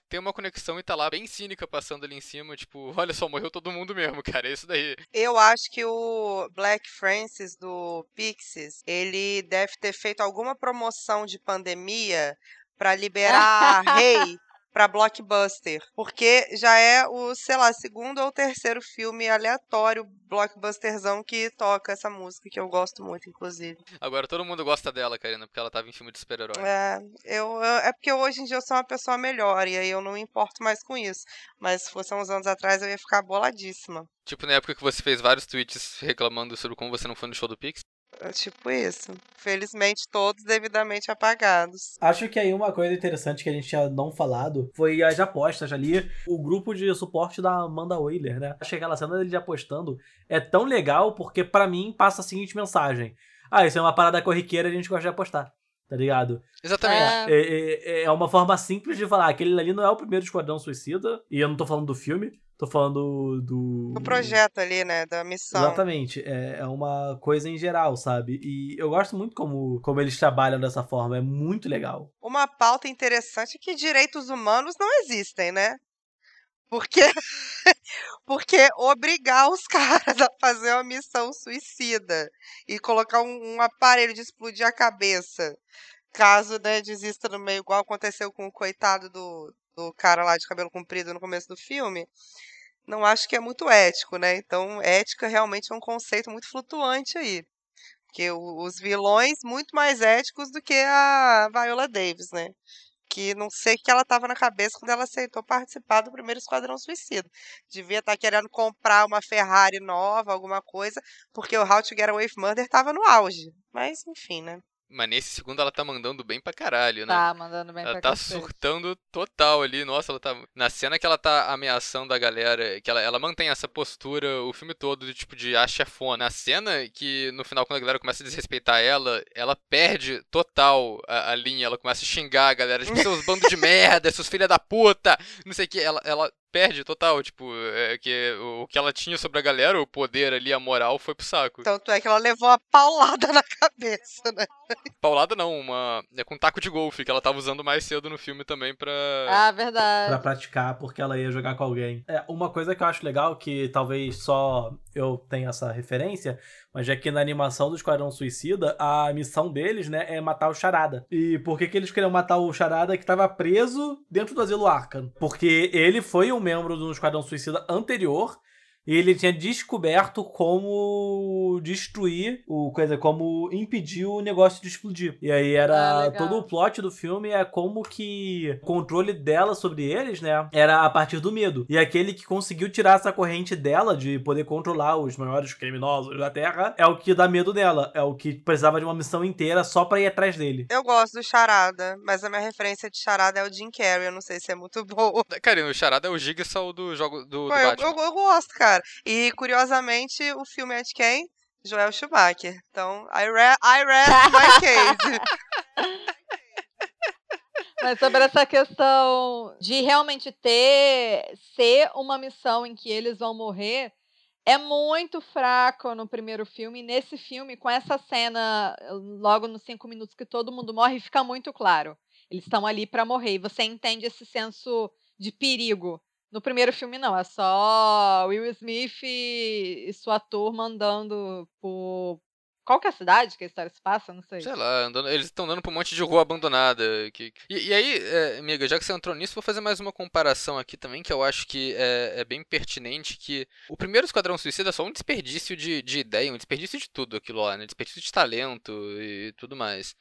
Tem uma conexão e tá lá bem cínica passando ali em cima, tipo, olha só, morreu todo mundo mesmo, cara, é isso daí. Eu acho que o Black Francis do Pixies, ele deve ter feito alguma promoção de pandemia pra liberar Rei pra blockbuster, porque já é o, sei lá, segundo ou terceiro filme aleatório blockbusterzão que toca essa música que eu gosto muito, inclusive. Agora todo mundo gosta dela, Karina, porque ela tava em filme de super-herói. É, eu, eu- é porque hoje em dia eu sou uma pessoa melhor e aí eu não me importo mais com isso. Mas se fosse há uns anos atrás eu ia ficar boladíssima. Tipo, na época que você fez vários tweets reclamando sobre como você não foi no show do Pix. É tipo isso. Felizmente todos devidamente apagados. Acho que aí uma coisa interessante que a gente tinha não falado foi as apostas ali. O grupo de suporte da Amanda Whaler, né? Acho que aquela cena dele de apostando é tão legal porque pra mim passa a seguinte mensagem. Ah, isso é uma parada corriqueira, a gente gosta de apostar. Tá ligado? Exatamente. É, É, é- é uma forma simples de falar. Aquele ali não é o primeiro Esquadrão Suicida. E eu não tô falando do filme, tô falando do. O projeto ali, né, da missão. Exatamente. É, é uma coisa em geral, sabe? E eu gosto muito como, como eles trabalham dessa forma. É muito legal. Uma pauta interessante é que direitos humanos não existem, né? Porque, porque obrigar os caras a fazer uma missão suicida e colocar um, um aparelho de explodir a cabeça, caso né, desista no meio, igual aconteceu com o coitado do, do cara lá de cabelo comprido no começo do filme, não acho que é muito ético, né? Então, ética realmente é um conceito muito flutuante aí. Porque os vilões muito mais éticos do que a Viola Davis, né? Que não sei o que ela tava na cabeça quando ela aceitou participar do primeiro Esquadrão Suicida. Devia estar querendo comprar uma Ferrari nova, alguma coisa, porque o How to Get Away with Murder tava no auge. Mas, enfim, né? Mas nesse segundo ela tá mandando bem pra caralho, né? tá, mandando bem Ela pra tá cacete. surtando total ali. Nossa, ela tá. Na cena que ela tá ameaçando a galera, que ela, ela mantém essa postura o filme todo de tipo de a chefona. Na cena que no final, quando a galera começa a desrespeitar ela, ela perde total a, a linha. Ela começa a xingar a galera. Tipo, seus bandos de merda, seus filha da puta, não sei o que. Ela, ela perde total. Tipo, é que o que ela tinha sobre a galera, o poder ali, a moral, foi pro saco. Tanto é que ela levou uma paulada na cabeça, né? Paulada não, uma. É com taco de golfe, que ela tava usando mais cedo no filme também pra. Ah, Pra verdade. praticar, porque ela ia jogar com alguém. É, uma coisa que eu acho legal, que talvez só eu tenha essa referência, mas é que na animação do Esquadrão Suicida, a missão deles, né, é matar o Charada. E por que, que eles queriam matar o Charada que tava preso dentro do asilo Arkham? Porque ele foi um membro do Esquadrão Suicida anterior ele tinha descoberto como destruir o coisa, como impedir o negócio de explodir. E aí Ah, era legal. todo o plot do filme é como que o controle dela sobre eles, né, era a partir do medo. E aquele que conseguiu tirar essa corrente dela de poder controlar os maiores criminosos da Terra é o que dá medo dela, é o que precisava de uma missão inteira só pra ir atrás dele. Eu gosto do Charada, mas a minha referência de Charada é o Jim Carrey. Eu não sei se é muito boa. Cara, o Charada é o Jigsaw do jogo do, do Pô, eu, Batman. eu, eu gosto, cara. E, curiosamente, o filme é de quem? Joel Schumacher. Então, I, re I rest my case. Mas sobre essa questão de realmente ter ser uma missão em que eles vão morrer, é muito fraco no primeiro filme. E nesse filme, com essa cena, logo nos cinco minutos que todo mundo morre, fica muito claro. Eles estão ali pra morrer. E você entende esse senso de perigo. No primeiro filme, não. É só Will Smith e, sua turma andando por. Qual que é a cidade que a história se passa? Não sei. Sei lá, andando- eles estão andando por um monte de rua abandonada. E, e aí, é, amiga, já que você entrou nisso, vou fazer mais uma comparação aqui também, que eu acho que é, é bem pertinente, que o primeiro Esquadrão Suicida é só um desperdício de, de ideia, um desperdício de tudo aquilo lá, né? Desperdício de talento e tudo mais.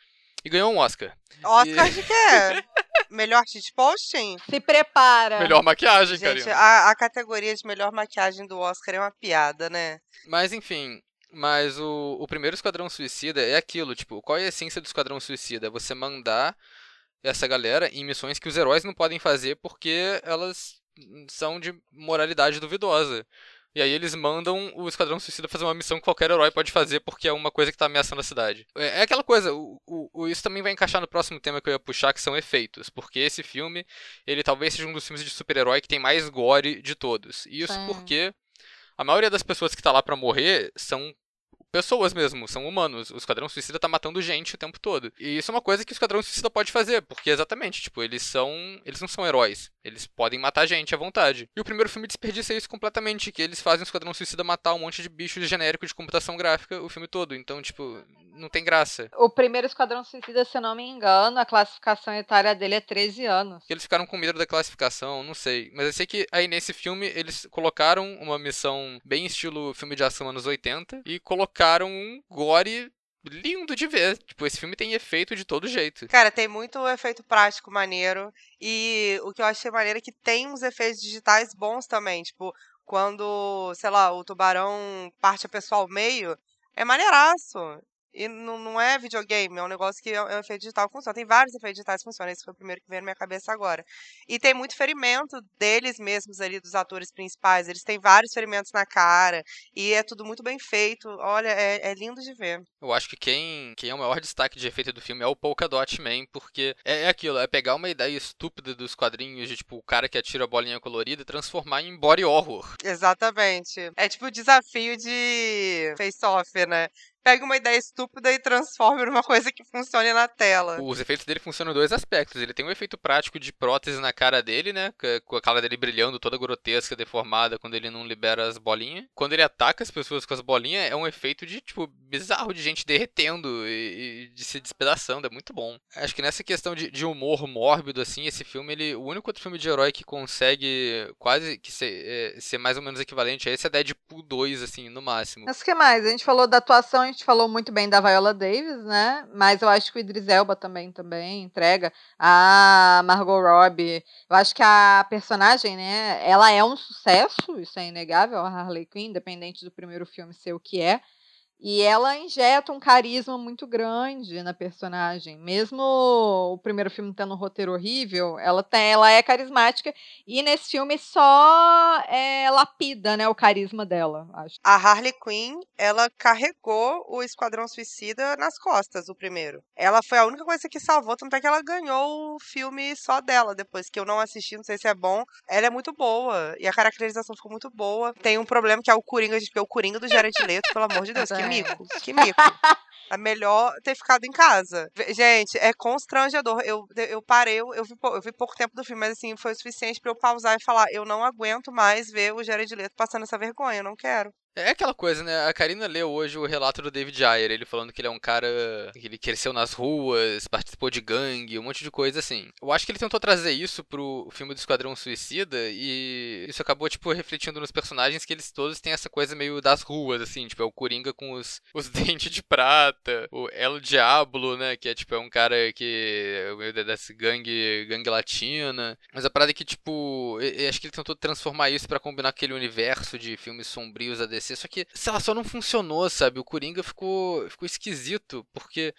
E ganhou um Oscar. Oscar de quê? Melhor shitposting? Se prepara. Melhor maquiagem, Gente, Karina. a, a categoria de melhor maquiagem do Oscar é uma piada, né? Mas enfim, mas o, o primeiro Esquadrão Suicida é aquilo, tipo, qual é a essência do Esquadrão Suicida? É você mandar essa galera em missões que os heróis não podem fazer porque elas são de moralidade duvidosa. E aí eles mandam o Esquadrão Suicida fazer uma missão que qualquer herói pode fazer porque é uma coisa que tá ameaçando a cidade. É, é aquela coisa, o, o- isso também vai encaixar no próximo tema que eu ia puxar, que são efeitos. Porque esse filme, ele talvez seja um dos filmes de super-herói que tem mais gore de todos. E isso porque a maioria das pessoas que tá lá pra morrer são pessoas mesmo, são humanos. O Esquadrão Suicida tá matando gente o tempo todo. E isso é uma coisa que o Esquadrão Suicida pode fazer, porque exatamente, tipo, eles são, eles não são heróis. Eles podem matar gente à vontade. E o primeiro filme desperdiça isso completamente, que eles fazem o Esquadrão Suicida matar um monte de bichos genérico de computação gráfica o filme todo. Então, tipo, não tem graça. O primeiro Esquadrão Suicida, se eu não me engano, a classificação etária dele é 13 anos. Eles ficaram com medo da classificação, não sei. Mas eu sei que aí nesse filme eles colocaram uma missão bem estilo filme de ação anos 80 e colocaram um gore lindo de ver. Tipo, esse filme tem efeito de todo jeito. Cara, tem muito efeito prático maneiro. E o que eu achei maneiro é que tem uns efeitos digitais bons também. Tipo, quando, sei lá, o tubarão parte a pessoa ao meio, é maneiraço. E não, não é videogame, é um negócio que é, é um efeito digital que funciona. Tem vários efeitos digitais que funcionam. Esse foi o primeiro que veio na minha cabeça agora. E tem muito ferimento deles mesmos ali, dos atores principais. Eles têm vários ferimentos na cara. E é tudo muito bem feito. Olha, é, é lindo de ver. Eu acho que quem, quem é o maior destaque de efeito do filme é o Polka Dot Man, porque é, é aquilo, é pegar uma ideia estúpida dos quadrinhos de tipo o cara que atira a bolinha colorida e transformar em body horror. Exatamente. É tipo o desafio de face-off, né? Pega uma ideia estúpida e transforma numa coisa que funcione na tela. Os efeitos dele funcionam em dois aspectos. Ele tem um efeito prático de prótese na cara dele, né? Com a cara dele brilhando toda grotesca, deformada, quando ele não libera as bolinhas. Quando ele ataca as pessoas com as bolinhas, é um efeito de, tipo, bizarro de gente derretendo e, e de se despedaçando. É muito bom. Acho que nessa questão de, de humor mórbido, assim, esse filme, ele. O único outro filme de herói que consegue quase que ser, é, ser mais ou menos equivalente a esse é Deadpool 2, assim, no máximo. Mas o que mais? A gente falou da atuação, a gente falou muito bem da Viola Davis, né? Mas eu acho que o Idris Elba também, também entrega. A Margot Robbie. Eu acho que a personagem, né? Ela é um sucesso, isso é inegável, a Harley Quinn, independente do primeiro filme ser o que é. E ela injeta um carisma muito grande na personagem. Mesmo o primeiro filme tendo um roteiro horrível, ela, tem, ela é carismática. E nesse filme só é, lapida né, o carisma dela, acho. A Harley Quinn, ela carregou o Esquadrão Suicida nas costas, o primeiro. Ela foi a única coisa que salvou, tanto é que ela ganhou o filme só dela, depois que eu não assisti, não sei se é bom. Ela é muito boa. E a caracterização ficou muito boa. Tem um problema que é o Coringa, porque o Coringa do Jared Leto, pelo amor de Deus, que mico, que mico. É melhor ter ficado em casa. Gente, é constrangedor. Eu, eu parei, eu, eu, vi, eu vi pouco tempo do filme, mas assim, foi o suficiente para eu pausar e falar: eu não aguento mais ver o Jared Leto passando essa vergonha, eu não quero. É aquela coisa, né? A Karina leu hoje o relato do David Ayer, ele falando que ele é um cara que ele cresceu nas ruas, participou de gangue, um monte de coisa assim. Eu acho que ele tentou trazer isso pro filme do Esquadrão Suicida e isso acabou, tipo, refletindo nos personagens que eles todos têm essa coisa meio das ruas, assim, tipo, é o Coringa com os, os dentes de prata, o El Diablo, né, que é, tipo, é um cara que é meio dessa gangue, gangue latina. Mas a parada é que, tipo, eu, eu acho que ele tentou transformar isso para combinar aquele universo de filmes sombrios a só que, sei lá, só não funcionou, sabe? O Coringa ficou, ficou esquisito, porque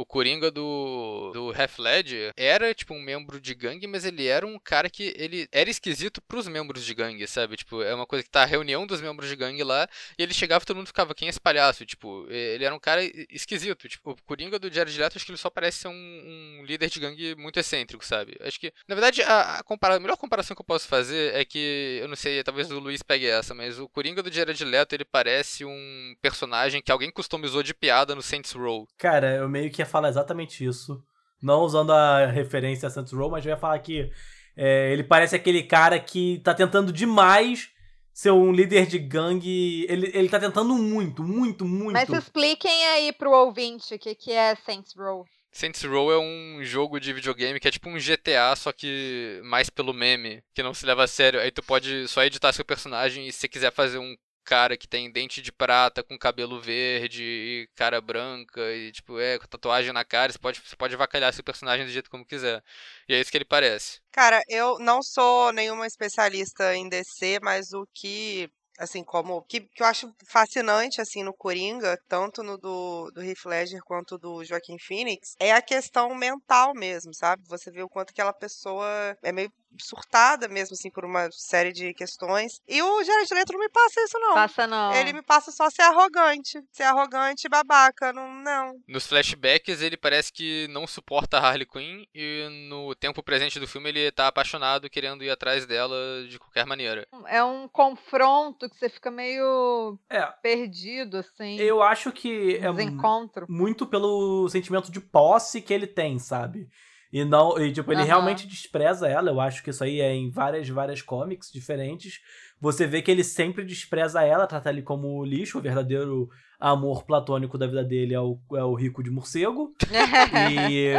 o Coringa do, do Half Ledger era, tipo, um membro de gangue, mas ele era um cara que ele era esquisito pros membros de gangue, sabe? Tipo, é uma coisa que tá a reunião dos membros de gangue lá, e ele chegava e todo mundo ficava, quem é esse palhaço? Tipo, ele era um cara esquisito. Tipo, o Coringa do Jared Leto, acho que ele só parece ser um, um líder de gangue muito excêntrico, sabe? Acho que, na verdade, a, a, compara a melhor comparação que eu posso fazer é que, eu não sei, talvez o Luiz pegue essa, mas o Coringa do Jared Leto, ele parece um personagem que alguém customizou de piada no Saints Row. Cara, eu meio que ia falar exatamente isso. Não usando a referência a Saints Row, mas eu ia falar que é, ele parece aquele cara que tá tentando demais ser um líder de gangue. Ele, ele tá tentando muito, muito, muito. Mas expliquem aí pro ouvinte o que, que é Saints Row. Saints Row é um jogo de videogame que é tipo um GTA, só que mais pelo meme, que não se leva a sério. Aí tu pode só editar seu personagem e se quiser fazer um cara que tem dente de prata com cabelo verde e cara branca e tipo, é, com tatuagem na cara, você pode, você pode avacalhar seu personagem do jeito como quiser. E é isso que ele parece. Cara, eu não sou nenhuma especialista em DC, mas o que assim, como que, que eu acho fascinante assim no Coringa, tanto no do, do Heath Ledger quanto do Joaquim Phoenix, é a questão mental mesmo, sabe? Você vê o quanto aquela pessoa é meio surtada mesmo, assim, por uma série de questões. E o Jared Leto não me passa isso, não. Passa, não. Ele me passa só ser arrogante. Ser arrogante e babaca. Não, não. Nos flashbacks, ele parece que não suporta a Harley Quinn. E no tempo presente do filme, ele tá apaixonado, querendo ir atrás dela de qualquer maneira. É um confronto que você fica meio é. perdido, assim. Eu acho que é Desencontro. muito pelo sentimento de posse que ele tem, sabe? E não, e, tipo, ele uhum. realmente despreza ela. Eu acho que isso aí é em várias, várias comics diferentes. Você vê que ele sempre despreza ela, trata ele como lixo, o verdadeiro amor platônico da vida dele é o, é o rico de morcego. e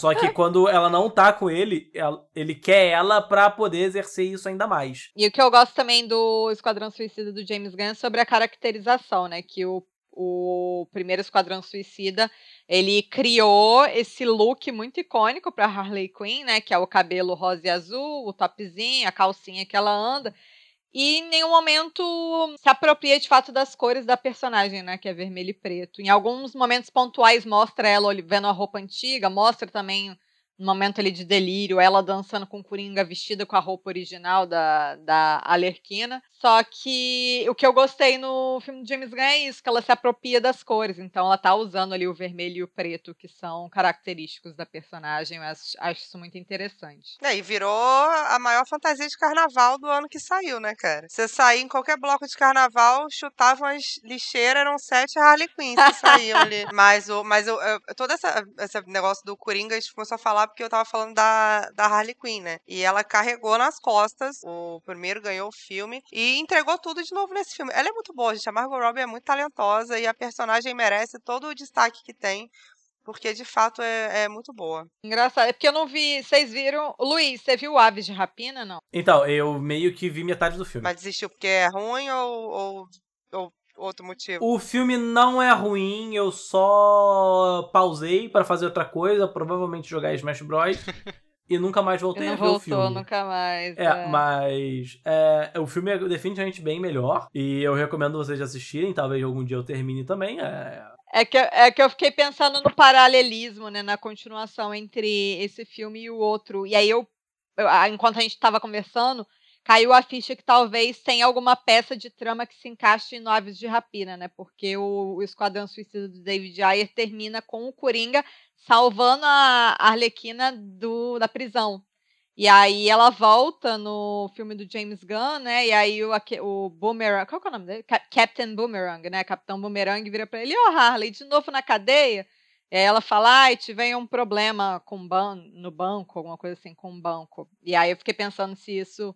só que quando ela não tá com ele, ele quer ela para poder exercer isso ainda mais. E o que eu gosto também do Esquadrão Suicida do James Gunn é sobre a caracterização, né? Que o, o primeiro Esquadrão Suicida ele criou esse look muito icônico para Harley Quinn, né? Que é o cabelo rosa e azul, o topzinho, a calcinha que ela anda. E em nenhum momento se apropria de fato das cores da personagem, né? Que é vermelho e preto. Em alguns momentos pontuais mostra ela vendo a roupa antiga, mostra também no momento ali de delírio, ela dançando com Coringa vestida com a roupa original da, da Alerquina. Só que o que eu gostei no filme do James Gunn é isso, que ela se apropria das cores. Então ela tá usando ali o vermelho e o preto, que são característicos da personagem. Eu acho, acho isso muito interessante. É, e virou a maior fantasia de carnaval do ano que saiu, né, cara? Você saía em qualquer bloco de carnaval, chutavam as lixeiras, eram sete Harley Quinn que saíam ali. Mas, o, mas o, todo essa, esse negócio do Coringa, a gente começou a falar porque eu tava falando da, da Harley Quinn, né? E ela carregou nas costas, o primeiro ganhou o filme, e entregou tudo de novo nesse filme. Ela é muito boa, gente. A Margot Robbie é muito talentosa e a personagem merece todo o destaque que tem. Porque de fato é, é muito boa. Engraçado, é porque eu não vi. Vocês viram. Luiz, você viu Aves de Rapina, não? Então, eu meio que vi metade do filme. Mas desistiu porque é ruim ou, ou, ou outro motivo? O filme não é ruim, eu só pausei para fazer outra coisa, provavelmente jogar Smash Bros. e nunca mais voltei a ver o voltou filme. nunca mais. É, é. mas é, o filme é definitivamente bem melhor. E eu recomendo vocês assistirem. Talvez algum dia eu termine também. É, É que, é que eu fiquei pensando no paralelismo, né? Na continuação entre esse filme e o outro. E aí eu, eu- enquanto a gente estava conversando, caiu a ficha que talvez tenha alguma peça de trama que se encaixe em Aves de Rapina, né? Porque o, o Esquadrão Suicida do David Ayer termina com o Coringa salvando a Arlequina do, da prisão. E aí ela volta no filme do James Gunn, né? E aí o, o Boomerang, qual é o nome dele? Ca- Captain Boomerang, né? Capitão Boomerang vira pra ele, ô Harley, de novo na cadeia? E aí ela fala, ai, tive um problema com ban no banco, alguma coisa assim, com o banco. E aí eu fiquei pensando se isso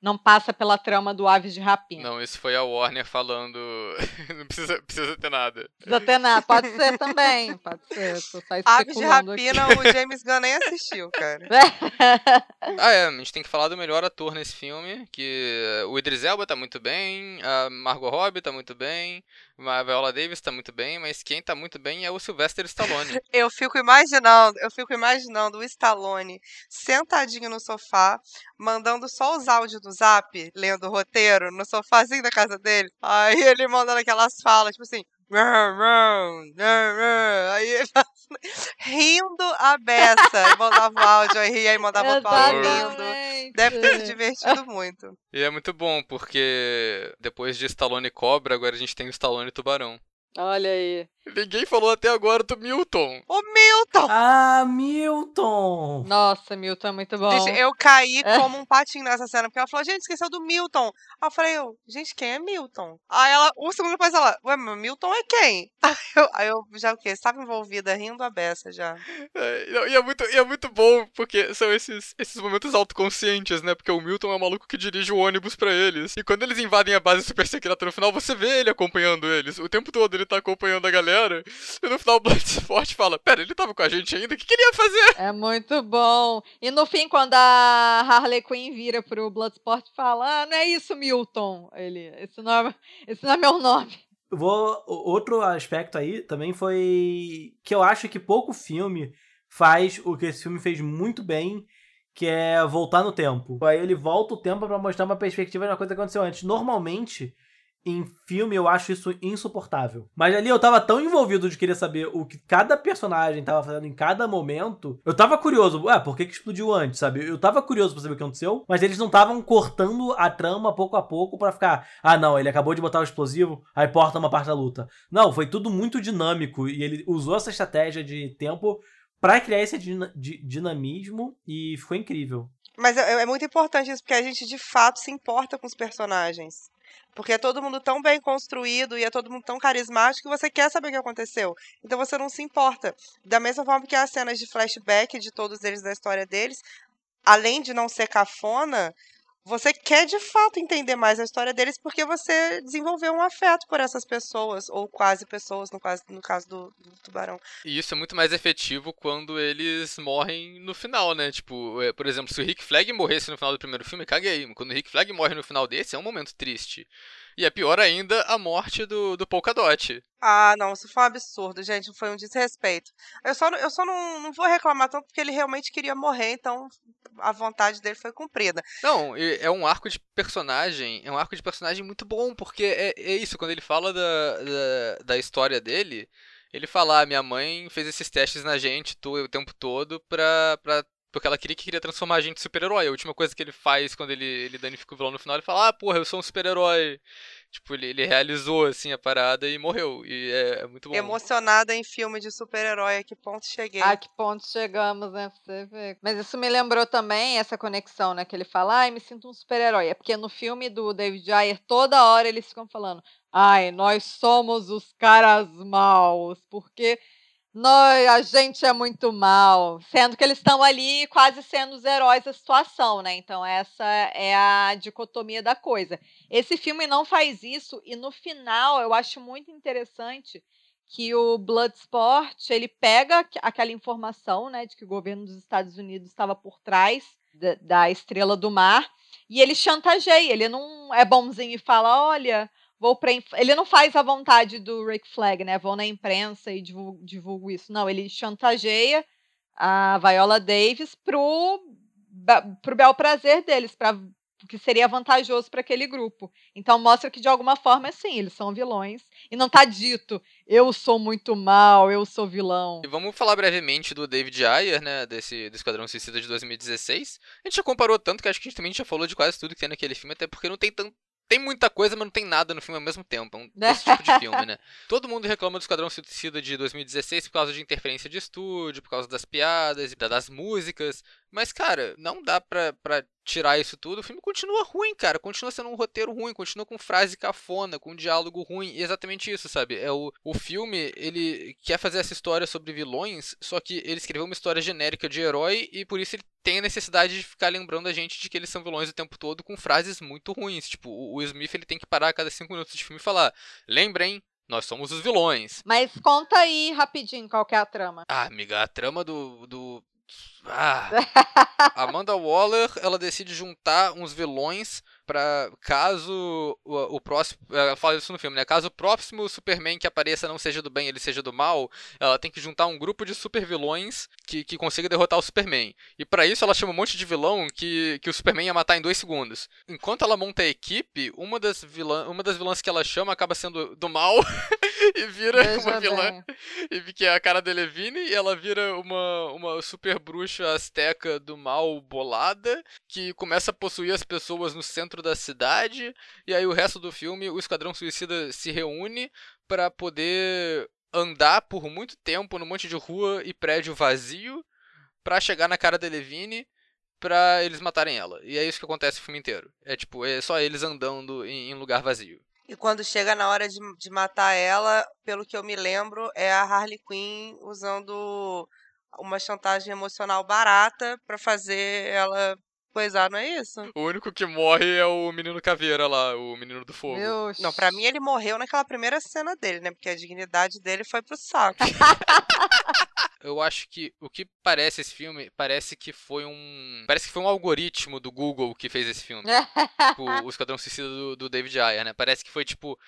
não passa pela trama do Aves de Rapina. Não, isso foi a Warner falando. não precisa, precisa ter nada. Precisa ter nada. Pode ser também, pode ser. Aves de especulando aqui. Rapina, o James Gunn nem assistiu, cara. Ah, é, a gente tem que falar do melhor ator nesse filme, que o Idris Elba tá muito bem, a Margot Robbie tá muito bem, a Viola Davis tá muito bem, mas quem tá muito bem é o Sylvester Stallone. Eu fico imaginando, eu fico imaginando o Stallone sentadinho no sofá, mandando só os áudios do zap, lendo o roteiro, no sofazinho da casa dele. Aí ele mandando aquelas falas, tipo assim. "Rrr, rrr, rrr, rrr", Aí ele rindo a beça. Aí mandava o áudio, aí ria, aí mandava o áudio rindo. Deve ter se divertido muito. E é muito bom, porque depois de Stallone Cobra, agora a gente tem o Stallone Tubarão. Olha aí. Ninguém falou até agora do Milton. O Milton! Ah, Milton! Nossa, Milton é muito bom. Gente, eu caí É. como um patinho nessa cena, porque ela falou, gente, esqueceu do Milton. Aí eu falei, eu, gente, quem é Milton? Aí ela, um segundo depois ela, ué, mas Milton é quem? Aí eu, aí eu já o quê? Estava envolvida, rindo a beça já. É, não, e, é muito, e é muito bom, porque são esses, esses momentos autoconscientes, né? Porque o Milton é o maluco que dirige o ônibus pra eles. E quando eles invadem a base super secreta no final, você vê ele acompanhando eles. O tempo todo ele tá acompanhando a galera. E no final o Bloodsport fala: Pera, ele tava com a gente ainda? O que, que ele ia fazer? É muito bom. E no fim, quando a Harley Quinn vira pro Bloodsport e fala: Ah, não é isso, Milton. Ele, esse não é, esse não é meu nome. Vou, outro aspecto aí também foi que eu acho que pouco filme faz o que esse filme fez muito bem, que é voltar no tempo. Aí ele volta o tempo pra mostrar uma perspectiva de uma coisa que aconteceu antes. Normalmente, em filme, eu acho isso insuportável. Mas ali eu tava tão envolvido de querer saber o que cada personagem tava fazendo em cada momento. Eu tava curioso, ué, por que, que explodiu antes, sabe? Eu tava curioso pra saber o que aconteceu, mas eles não estavam cortando a trama pouco a pouco pra ficar, ah, não, ele acabou de botar o explosivo, aí porta uma parte da luta. Não, foi tudo muito dinâmico e ele usou essa estratégia de tempo pra criar esse dina- di- dinamismo e ficou incrível. Mas é, é muito importante isso, porque a gente de fato se importa com os personagens. Porque é todo mundo tão bem construído e é todo mundo tão carismático que você quer saber o que aconteceu. Então você não se importa. Da mesma forma que as cenas de flashback de todos eles, da história deles, além de não ser cafona, você quer de fato entender mais a história deles porque você desenvolveu um afeto por essas pessoas, ou quase pessoas, no caso, no caso do, do tubarão. E isso é muito mais efetivo quando eles morrem no final, né? Tipo, é, por exemplo, se o Rick Flag morresse no final do primeiro filme, caguei. Quando o Rick Flag morre no final desse, é um momento triste. E é pior ainda a morte do, do Polkadot. Ah, não, isso foi um absurdo, gente. Foi um desrespeito. Eu só, não- eu só não, não vou reclamar tanto porque ele realmente queria morrer, então a vontade dele foi cumprida. Não, é um arco de personagem, é um arco de personagem muito bom, porque é, é isso, quando ele fala da, da, da história dele, ele fala, ah, minha mãe fez esses testes na gente to- o tempo todo pra, pra, porque ela queria que queria transformar a gente em super-herói. A última coisa que ele faz quando ele, ele danifica o vilão no final, ele fala, ah, porra, eu sou um super-herói. Tipo, ele, ele realizou, assim, a parada e morreu. E é, é muito bom. Emocionada em filme de super-herói, a que ponto cheguei. A que ponto chegamos, né? Pra você ver. Mas isso me lembrou também essa conexão, né? Que ele fala, ai, me sinto um super-herói. É porque no filme do David Ayer, toda hora eles ficam falando, ai, nós somos os caras maus, porque nós, a gente é muito mal. Sendo que eles estão ali quase sendo os heróis da situação, né? Então essa é a dicotomia da coisa. Esse filme não faz isso, e no final eu acho muito interessante que o Bloodsport ele pega aqu- aquela informação, né, de que o governo dos Estados Unidos estava por trás da, da Estrela do Mar e ele chantageia. Ele não é bonzinho e fala, olha, vou para ele não faz a vontade do Rick Flag, né? Vou na imprensa e divulgo, divulgo isso. Não, ele chantageia a Viola Davis pro, pro bel prazer deles, para que seria vantajoso para aquele grupo. Então mostra que de alguma forma sim, eles são vilões e não tá dito eu sou muito mal, eu sou vilão. E vamos falar brevemente do David Ayer, né, desse do Esquadrão Suicida de 2016. A gente já comparou tanto que acho que a gente também já falou de quase tudo que tem naquele filme, até porque não tem tanto tem muita coisa, mas não tem nada no filme ao mesmo tempo. É um esse tipo de filme, né? Todo mundo reclama do Esquadrão Suicida de 2016 por causa de interferência de estúdio, por causa das piadas e da- das músicas. Mas, cara, não dá pra, pra tirar isso tudo. O filme continua ruim, cara. Continua sendo um roteiro ruim, continua com frase cafona, com diálogo ruim. E é exatamente isso, sabe? É o, o filme, ele quer fazer essa história sobre vilões, só que ele escreveu uma história genérica de herói e por isso ele tem a necessidade de ficar lembrando a gente de que eles são vilões o tempo todo com frases muito ruins. Tipo, o o Smith ele tem que parar a cada cinco minutos de filme e falar: lembrem, nós somos os vilões. Mas conta aí rapidinho qual que é a trama. Ah, amiga, a trama do. do... Ah, Amanda Waller, ela decide juntar uns vilões pra caso o, o próximo, ela fala isso no filme, né? Caso o próximo Superman que apareça não seja do bem, ele seja do mal, ela tem que juntar um grupo de super vilões que, que consiga derrotar o Superman. E pra isso ela chama um monte de vilão que, que o Superman ia matar em dois segundos. Enquanto ela monta a equipe, uma das, vilã, uma das vilãs que ela chama acaba sendo do mal e vira Veja uma vilã bem. e que é a cara da Levine e ela vira uma, uma super bruxa asteca do mal bolada que começa a possuir as pessoas no centro da cidade e aí o resto do filme o Esquadrão Suicida se reúne para poder andar por muito tempo num monte de rua e prédio vazio pra chegar na cara da Levine pra eles matarem ela. E é isso que acontece o filme inteiro. É tipo, é só eles andando em, em lugar vazio. E quando chega na hora de, de matar ela, pelo que eu me lembro, é a Harley Quinn usando uma chantagem emocional barata pra fazer ela coisar, não é isso? O único que morre é o menino caveira lá, o menino do fogo. Meu Não, pra mim ele morreu naquela primeira cena dele, né? Porque a dignidade dele foi pro saco. Eu acho que o que parece esse filme, parece que foi um. Parece que foi um algoritmo do Google que fez esse filme. tipo, o Esquadrão Suicida do, do David Ayer, né? Parece que foi tipo.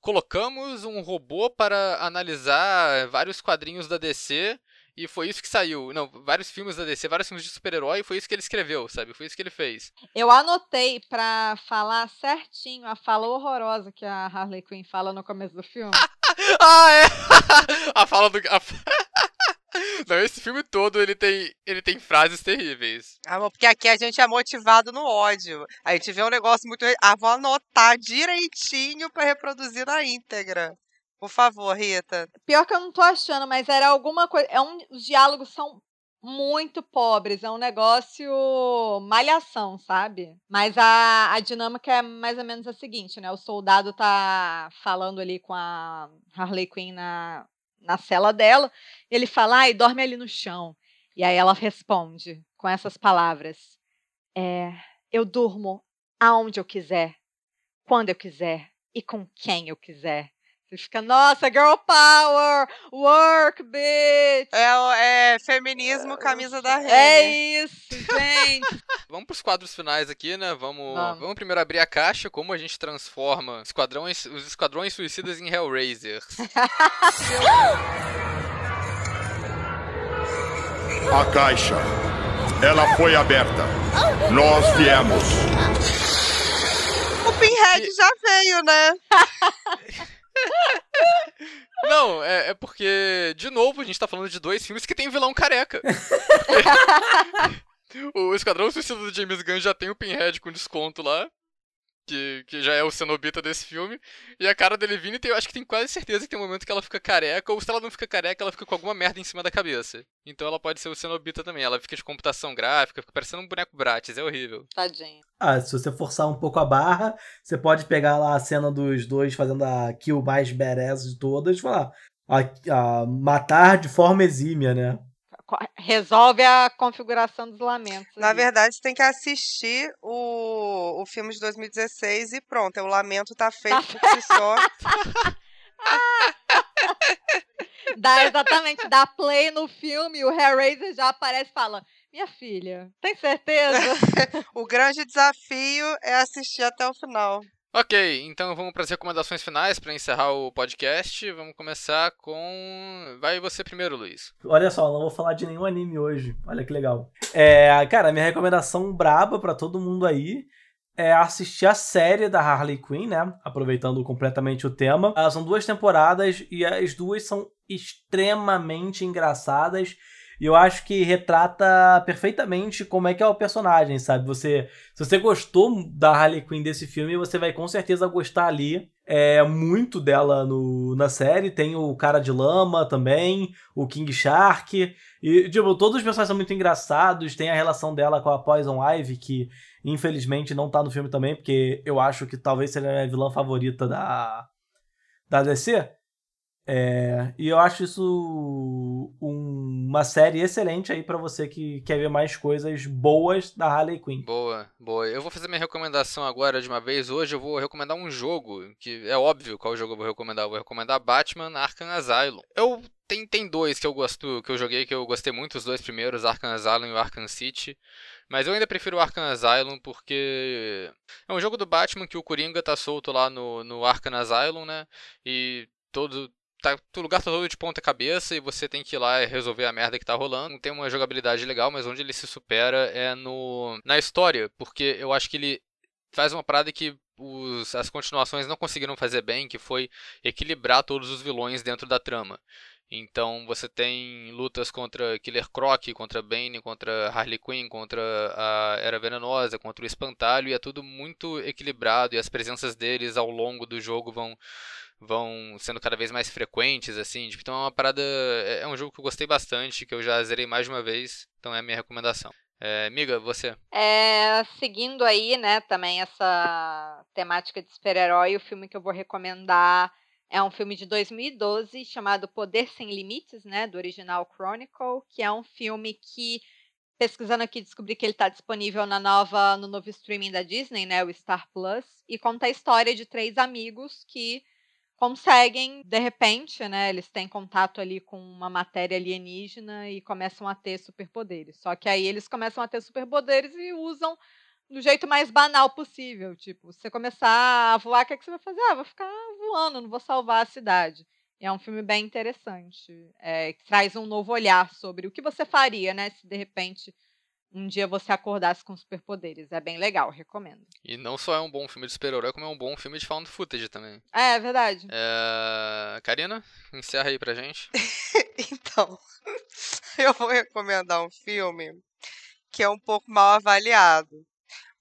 Colocamos um robô para analisar vários quadrinhos da DC e foi isso que saiu. Não, vários filmes da DC, vários filmes de super-herói, e foi isso que ele escreveu, sabe? Foi isso que ele fez. Eu anotei pra falar certinho a fala horrorosa que a Harley Quinn fala no começo do filme. ah, é! a fala do. a Não, esse filme todo ele tem, ele tem frases terríveis. Ah, porque aqui a gente é motivado no ódio. A gente vê um negócio muito. Ah, vou anotar direitinho pra reproduzir na íntegra. Por favor, Rita. Pior que eu não tô achando, mas era alguma coisa. É um, os diálogos são muito pobres, é um negócio malhação, sabe? Mas a, a dinâmica é mais ou menos a seguinte, né? O soldado tá falando ali com a Harley Quinn na, na cela dela, ele fala, ai, dorme ali no chão. E aí ela responde com essas palavras: é, Eu durmo aonde eu quiser, quando eu quiser e com quem eu quiser. Você fica, nossa, girl power, work, bitch. É, o- é feminismo, camisa da Renner. É isso, gente. Vamos pros quadros finais aqui, né? Vamos, Vamos. vamos primeiro abrir a caixa, como a gente transforma esquadrões, os esquadrões suicidas em Hellraisers. A caixa. Ela foi aberta. Nós viemos. O Pinhead já veio, né? Não, é, é porque, de novo, a gente tá falando de dois filmes que tem vilão careca. o Esquadrão Suicida do James Gunn já tem o Pinhead com desconto lá. Que, que já é o cenobita desse filme. E a cara da Levine, tem, eu acho que tem quase certeza que tem um momento que ela fica careca, ou se ela não fica careca, ela fica com alguma merda em cima da cabeça. Então ela pode ser o cenobita também. Ela fica de computação gráfica, fica parecendo um boneco Bratis, é horrível. Tadinho. Ah, se você forçar um pouco a barra, você pode pegar lá a cena dos dois fazendo a kill mais badass de todas e falar. A, a matar de forma exímia, né? Resolve a configuração dos lamentos. Na ali. verdade, você tem que assistir o, o filme de 2016 e pronto. O lamento tá feito por si só. Dá exatamente, dá play no filme o Hellraiser já aparece e fala: Minha filha, tem certeza? O grande desafio é assistir até o final. Ok, então vamos para as recomendações finais para encerrar o podcast. Vamos começar com. Vai você primeiro, Luiz. Olha só, não vou falar de nenhum anime hoje. Olha que legal. É, cara, minha recomendação braba para todo mundo aí é assistir a série da Harley Quinn, né? Aproveitando completamente o tema. Ah, são duas temporadas e as duas são extremamente engraçadas. E eu acho que retrata perfeitamente como é que é o personagem, sabe? Você, se você gostou da Harley Quinn desse filme, você vai com certeza gostar ali é, muito dela no, na série. Tem o Cara de Lama também, o King Shark. E, tipo, todos os personagens são muito engraçados. Tem a relação dela com a Poison Ivy, que infelizmente não tá no filme também, porque eu acho que talvez seja a vilã favorita da, da DC. É, e eu acho isso um, uma série excelente aí para você que quer ver mais coisas boas da Harley Quinn. Boa, boa. Eu vou fazer minha recomendação agora de uma vez. Hoje eu vou recomendar um jogo, que é óbvio qual jogo eu vou recomendar. Eu vou recomendar Batman Arkham Asylum. Eu tem, tem dois que eu gosto, que eu joguei que eu gostei muito, os dois primeiros, Arkham Asylum e o Arkham City. Mas eu ainda prefiro o Arkham Asylum porque é um jogo do Batman que o Coringa tá solto lá no, no Arkham Asylum, né? E todo tá, o lugar tá todo de ponta cabeça e você tem que ir lá e resolver a merda que tá rolando. Tem uma jogabilidade legal, mas onde ele se supera é no na história, porque eu acho que ele faz uma parada que os, as continuações não conseguiram fazer bem, que foi equilibrar todos os vilões dentro da trama. Então você tem lutas contra Killer Croc, contra Bane, contra Harley Quinn, contra a Era Venenosa, contra o Espantalho, e é tudo muito equilibrado, e as presenças deles ao longo do jogo vão vão sendo cada vez mais frequentes, assim. Tipo, então é uma parada. É, é um jogo que eu gostei bastante, que eu já zerei mais de uma vez, então é a minha recomendação. É, Miga, você? É, seguindo aí, né, também essa temática de super-herói, o filme que eu vou recomendar é um filme de 2012 chamado Poder Sem Limites, né, do original Chronicle, que é um filme que pesquisando aqui descobri que ele está disponível na nova no novo streaming da Disney, né, o Star Plus, e conta a história de três amigos que conseguem, de repente, né, eles têm contato ali com uma matéria alienígena e começam a ter superpoderes. Só que aí eles começam a ter superpoderes e usam do jeito mais banal possível. Tipo, você começar a voar, o que, é que você vai fazer? Ah, vou ficar voando, não vou salvar a cidade. E é um filme bem interessante, é, que traz um novo olhar sobre o que você faria, né, se de repente um dia você acordasse com superpoderes. É bem legal, recomendo. E não só é um bom filme de super-herói, como é um bom filme de found footage também. É, é verdade. É... Karina, encerra aí pra gente. então, eu vou recomendar um filme que é um pouco mal avaliado.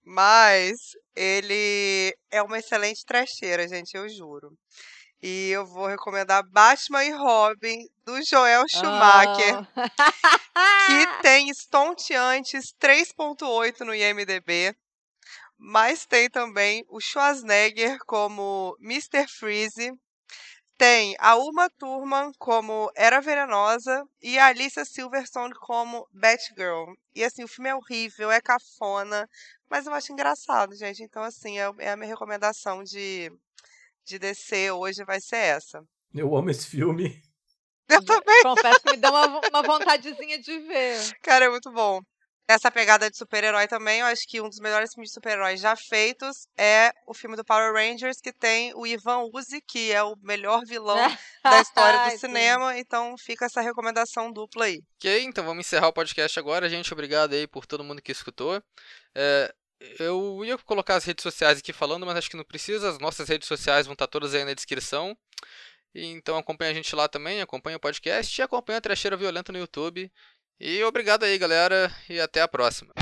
Mas ele é uma excelente trecheira, gente, eu juro. E eu vou recomendar Batman e Robin, do Joel Schumacher, oh. que tem estonteantes 3.8 no IMDB. Mas tem também o Schwarzenegger como Mr. Freeze. Tem a Uma Thurman como Era Venenosa e a Alicia Silverstone como Batgirl. E assim, o filme é horrível, é cafona, mas eu acho engraçado, gente. Então, assim, é, é a minha recomendação de de DC hoje vai ser essa. Eu amo esse filme. Eu também. Confesso que me dá uma, uma vontadezinha de ver. Cara, é muito bom. Essa pegada de super-herói também, eu acho que um dos melhores filmes de super-heróis já feitos é o filme do Power Rangers, que tem o Ivan Uzi, que é o melhor vilão da história do cinema. Então fica essa recomendação dupla aí. Ok, então vamos encerrar o podcast agora, gente. Obrigado aí por todo mundo que escutou. É, eu ia colocar as redes sociais aqui falando, mas acho que não precisa. As nossas redes sociais vão estar todas aí na descrição. Então acompanha a gente lá também, acompanha o podcast e acompanha a Trecheira Violenta no YouTube. E obrigado aí, galera, e até a próxima.